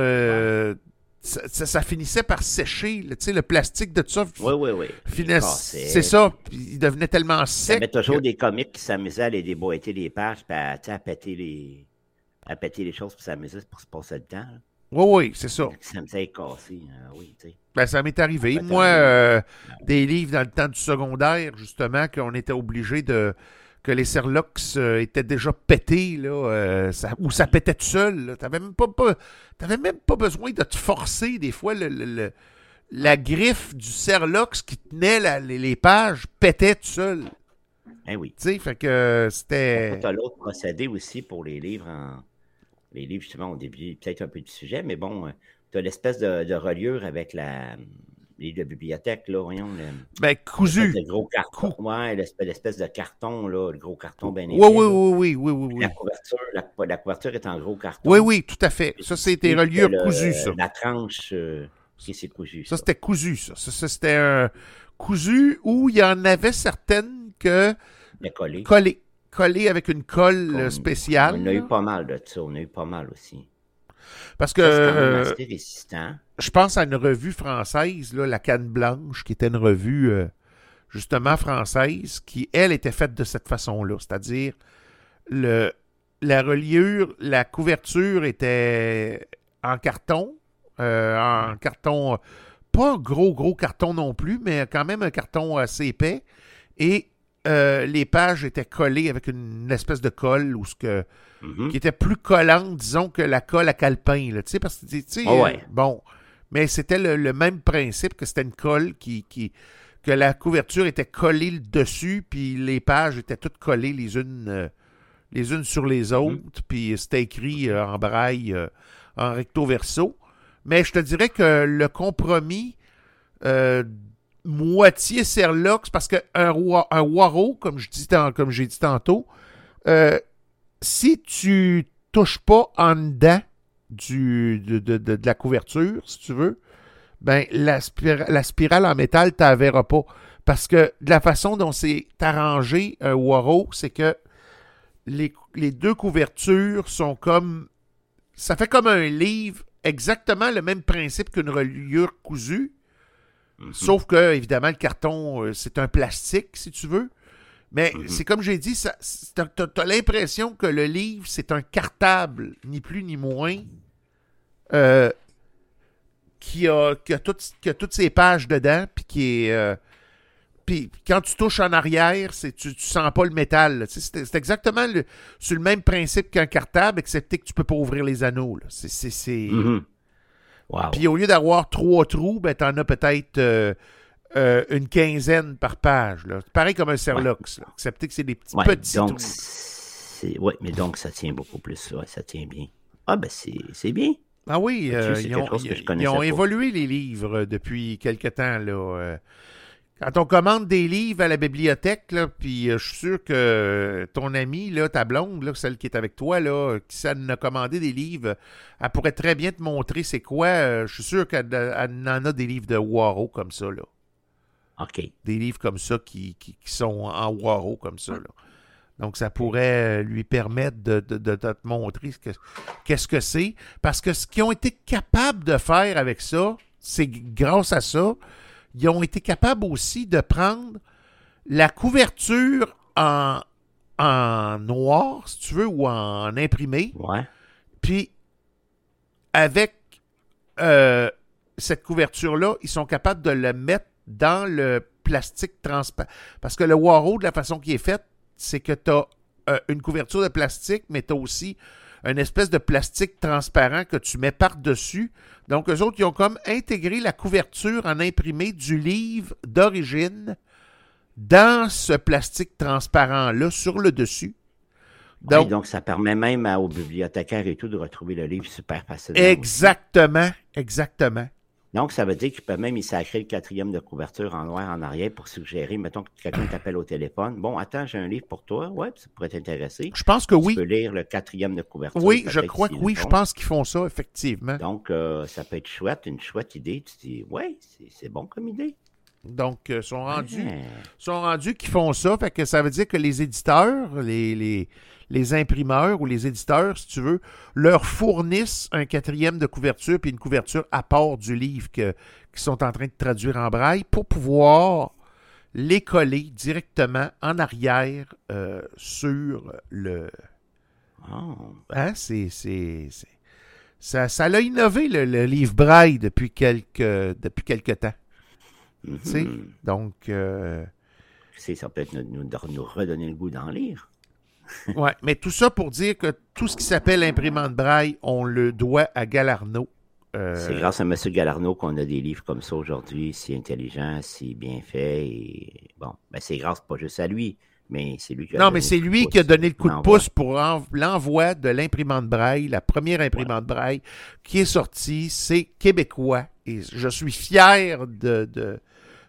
ça, ça- ça finissait par sécher, tu sais, le plastique de tout ça Oui, oui, oui. finissait- c'est ça, puis il devenait tellement Il y sec. avait toujours que- des comiques qui s'amusaient à les déboîter les pages, puis à, à péter les à péter les choses, puis s'amuser pour se passer le temps. là. Oui, oui, c'est ça. <laughs> Ça me faisait casser. euh, oui, tu sais. Ben, ça m'est arrivé. Ça Moi, euh, des livres dans le temps du secondaire, justement, qu'on était obligé de. que les Serlox euh, étaient déjà pétés, là, euh, ça- ou ça pétait tout seul. T'avais même pas, pas- t'avais même pas besoin de te forcer, des fois. le- le- le- la griffe du Serlox qui tenait la- les, les pages pétait tout seul. Eh oui. Tu sais, fait que c'était. Tu as l'autre procédé aussi pour les livres en. Les livres, justement, au début, peut-être un peu du sujet, mais bon, tu as l'espèce de, de reliure avec la. Livres de bibliothèque, là, voyons. Le, Ben, cousu. le gros carton. Ouais, l'espèce, de carton, là, le gros carton bien Oui, oui, oui, oui, oui, oui, oui. La couverture, la, la couverture est en gros carton. Oui, oui, tout à fait. Ça, c'était reliure cousu, ça. La tranche, euh, ok, c'est cousu. Ça, c'était cousu, ça. Ça, ça, c'était un cousu où il y en avait certaines que Le collé. collées. Collées avec une colle euh, spéciale. On a eu pas mal de ça. On a eu pas mal aussi. Parce que euh, je pense à une revue française, là, La Canne Blanche, qui était une revue euh, justement française, qui, elle, était faite de cette façon-là. C'est-à-dire, le, la reliure, la couverture était en carton, euh, en carton, pas gros, gros carton non plus, mais quand même un carton assez épais. Et euh, les pages étaient collées avec une, espèce de colle ou ce que Mhm. qui était plus collante, disons, que la colle à calepin. Là, tu sais, parce que, Ah ouais. euh, bon, mais c'était le, le même principe que c'était une colle qui, qui, que la couverture était collée dessus, puis les pages étaient toutes collées les unes, euh, les unes sur les autres, puis c'était écrit en braille, en recto verso. Mais je te dirais que le compromis, moitié Serlox, parce qu'un un Waro, comme je dis comme j'ai dit tantôt, euh, si tu touches pas en dedans de, la couverture, si tu veux, ben la, spira- la spirale en métal t'avera pas. Parce que de la façon dont c'est arrangé un Waro, c'est que les, les deux couvertures sont comme. Ça fait comme un livre, exactement le même principe qu'une reliure cousue. Mhm. Sauf que, évidemment, le carton, euh, c'est un plastique, si tu veux. Mais Mhm. c'est comme j'ai dit, t'as- t'as l'impression que le livre, c'est un cartable, ni plus ni moins, euh, qui, a, qui, a toutes, qui a toutes ses pages dedans, puis qui est. euh, puis quand tu touches en arrière, c'est, tu, tu sens pas le métal. Tu C'est, c'est exactement le, sur le même principe qu'un cartable, excepté que tu peux pas ouvrir les anneaux. c'est, c'est- Mhm. Wow. puis au lieu d'avoir trois trous, ben, t'en as peut-être euh, euh, une quinzaine par page. Là. Pareil comme un Serlox, là, excepté que c'est des petits, Ouais, petits donc, trous. Ouais, mais donc, ça tient beaucoup plus. Ouais, ça tient bien. Ah, ben, c'est, bien. Ah oui, euh, ils ont, ils- ils ont évolué les livres depuis quelque temps. Là. Euh. Quand on commande des livres à la bibliothèque, là, puis euh, je suis sûr que ton amie, là, ta blonde, là, celle qui est avec toi, là, qui s'en a commandé des livres, elle pourrait très bien te montrer c'est quoi. euh, je suis sûr qu'elle elle en a des livres de Waro comme ça. Là. OK. Des livres comme ça qui, qui- qui sont en Waro comme ça. Là. Donc, ça pourrait euh, lui permettre de, de- de- de te montrer ce que- qu'est-ce que c'est. Parce que ce qu'ils ont été capables de faire avec ça, c'est grâce à ça, ils ont été capables aussi de prendre la couverture en, en noir, si tu veux, ou en imprimé, Ouais. puis avec euh, cette couverture-là, ils sont capables de le mettre dans le plastique transparent. Parce que le Waro, de la façon qu'il est fait, c'est que tu as une couverture de plastique, mais tu as aussi une espèce de plastique transparent que tu mets par-dessus. Donc, eux autres, ils ont comme intégré la couverture en imprimé du livre d'origine dans ce plastique transparent-là sur le dessus. Donc, donc, ça permet même aux bibliothécaires et tout de retrouver le livre super facilement. Exactement, exactement. Donc, ça veut dire qu'il peut même y sacrer le quatrième de couverture en noir en arrière pour suggérer, mettons que quelqu'un t'appelle au téléphone. Bon, attends, j'ai un livre pour toi. Ouais, ça pourrait t'intéresser. Je pense que Tu oui. peux lire le quatrième de couverture. Oui, je crois que oui. Je pense qu'ils font ça, effectivement. Donc, euh, ça peut être chouette, une chouette idée. Tu te dis, ouais, c'est bon comme idée. Donc, ils sont rendus, Ouais. sont rendus qu'ils font ça. Fait que ça veut dire que les éditeurs, les, les, les imprimeurs ou les éditeurs, si tu veux, leur fournissent un quatrième de couverture puis une couverture à part du livre qu'ils sont en train de traduire en braille pour pouvoir les coller directement en arrière euh, sur le, Oh. Hein, c'est, Ça, ça l'a innové, le, le livre braille, depuis quelques, depuis quelques temps. Tu sais? Donc, euh, Ça peut être nous, nous- nous redonner le goût d'en lire. Ouais. Mais tout ça pour dire que tout ce qui s'appelle imprimante braille, on le doit à Galarno. Euh, C'est grâce à M. Galarno qu'on a des livres comme ça aujourd'hui, si intelligents, si bien faits. Et... Bon, ben c'est grâce pas juste à lui, mais c'est lui qui a Non, donné mais c'est lui qui a donné le coup de pouce pour en- l'envoi de l'imprimante braille, la première imprimante braille qui est sortie. C'est québécois. Et je suis fier de, de,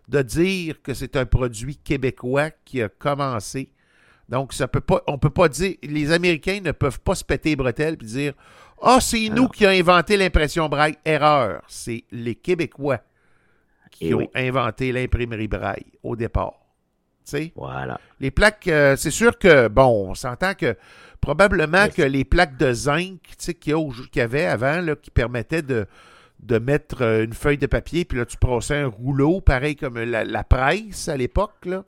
de dire que c'est un produit québécois qui a commencé. Donc, ça peut pas, on peut pas dire, les Américains ne peuvent pas se péter les bretelles et dire Ah, c'est nous qui avons inventé l'impression braille. Erreur. C'est les Québécois qui Eh ont oui. inventé l'imprimerie braille au départ. Tu sais? Voilà. Les plaques, euh, c'est sûr que, bon, on s'entend que probablement Yes. que les plaques de zinc qu'il y, avait avant, là, qui permettaient de, de mettre euh, une feuille de papier, puis là, tu passais un rouleau, pareil comme la, la presse à l'époque, là.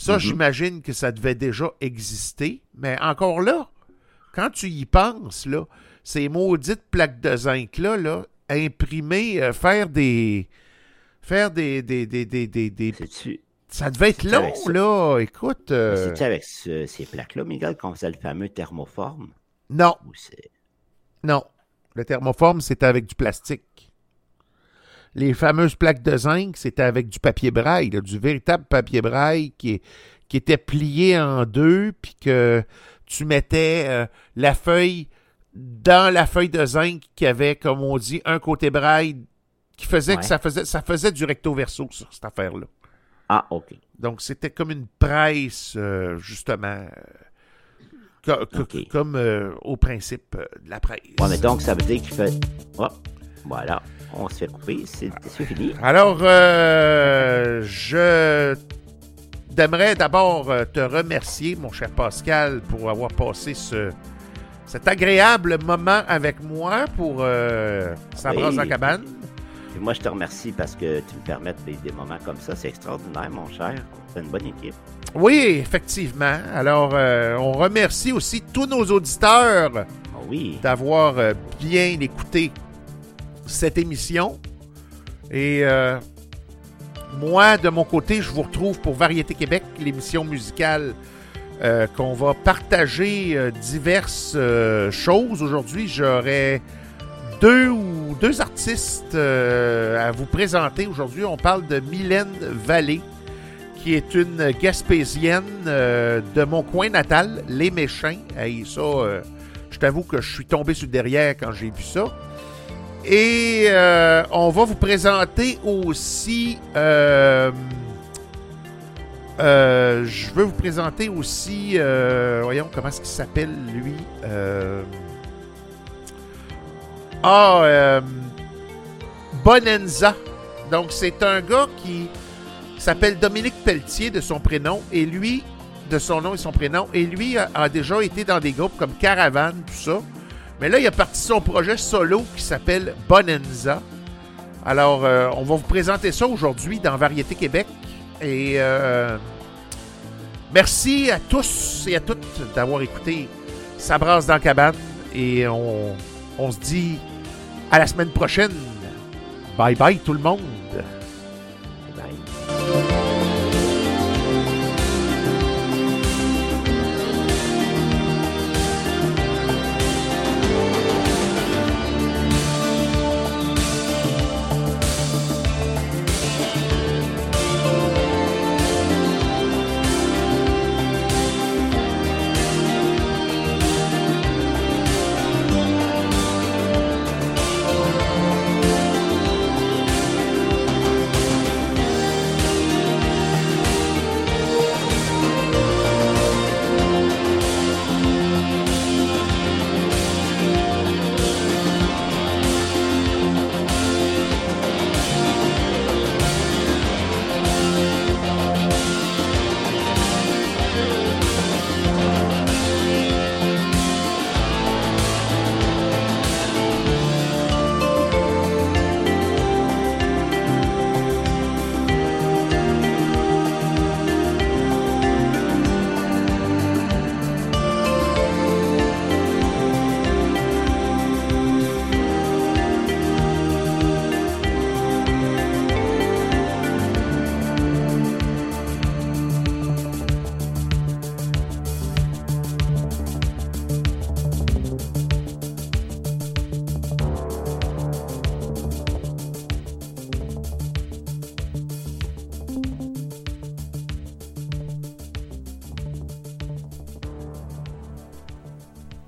Ça, Mhm. j'imagine que ça devait déjà exister. Mais encore là, quand tu y penses, là, ces maudites plaques de zinc-là, là, imprimer, euh, faire des. Faire des. des, des, des, des- ça devait être long, là. Écoute. euh, c'est-tu avec ce- ces plaques-là, Miguel, qu'on faisait le fameux thermoforme? Non, c'est... non. Le thermoforme, c'était avec du plastique. Les fameuses plaques de zinc, c'était avec du papier braille, là, du véritable papier braille qui, est- qui était plié en deux, puis que tu mettais euh, la feuille dans la feuille de zinc qui avait, comme on dit, un côté braille qui faisait que ça faisait, ça faisait du recto verso, ça, cette affaire-là. Ah, OK. Donc, c'était comme une presse, euh, justement, euh, co- comme au principe de la presse. Ouais, mais donc, ça veut dire qu'il fait... Voilà. On se fait couper. C'est fini. Alors, euh, je j'aimerais d'abord euh, te remercier, mon cher Pascal, pour avoir passé ce, cet agréable moment avec moi pour euh, Oui. en cabane. Et moi, je te remercie parce que tu me permets de vivre des moments comme ça. C'est extraordinaire, mon cher. C'est une bonne équipe. Oui, effectivement. Alors, euh, on remercie aussi tous nos auditeurs Ah oui. d'avoir bien écouté cette émission. Et euh, moi, de mon côté, je vous retrouve pour Variété Québec, l'émission musicale euh, qu'on va partager euh, diverses choses. Aujourd'hui, j'aurai deux ou deux artistes à vous présenter. Aujourd'hui, on parle de Mylène Vallée, qui est une Gaspésienne de mon coin natal, Les Méchins. Hey, ça, je t'avoue que je suis tombé sur le derrière quand j'ai vu ça. Et euh, on va vous présenter aussi. euh, euh, je veux vous présenter aussi. voyons comment est-ce qu'il s'appelle lui. Ah, Bonenza. Donc c'est un gars qui s'appelle Dominique Pelletier de son prénom et lui de son nom et son prénom et lui a, a déjà été dans des groupes comme Caravane tout ça. Mais là, il a parti son projet solo qui s'appelle Bonenza. Alors, euh, on va vous présenter ça aujourd'hui dans Variété Québec. Et euh, merci à tous et à toutes d'avoir écouté Ça brasse dans la cabane. Et on, se dit à la semaine prochaine. Bye bye tout le monde.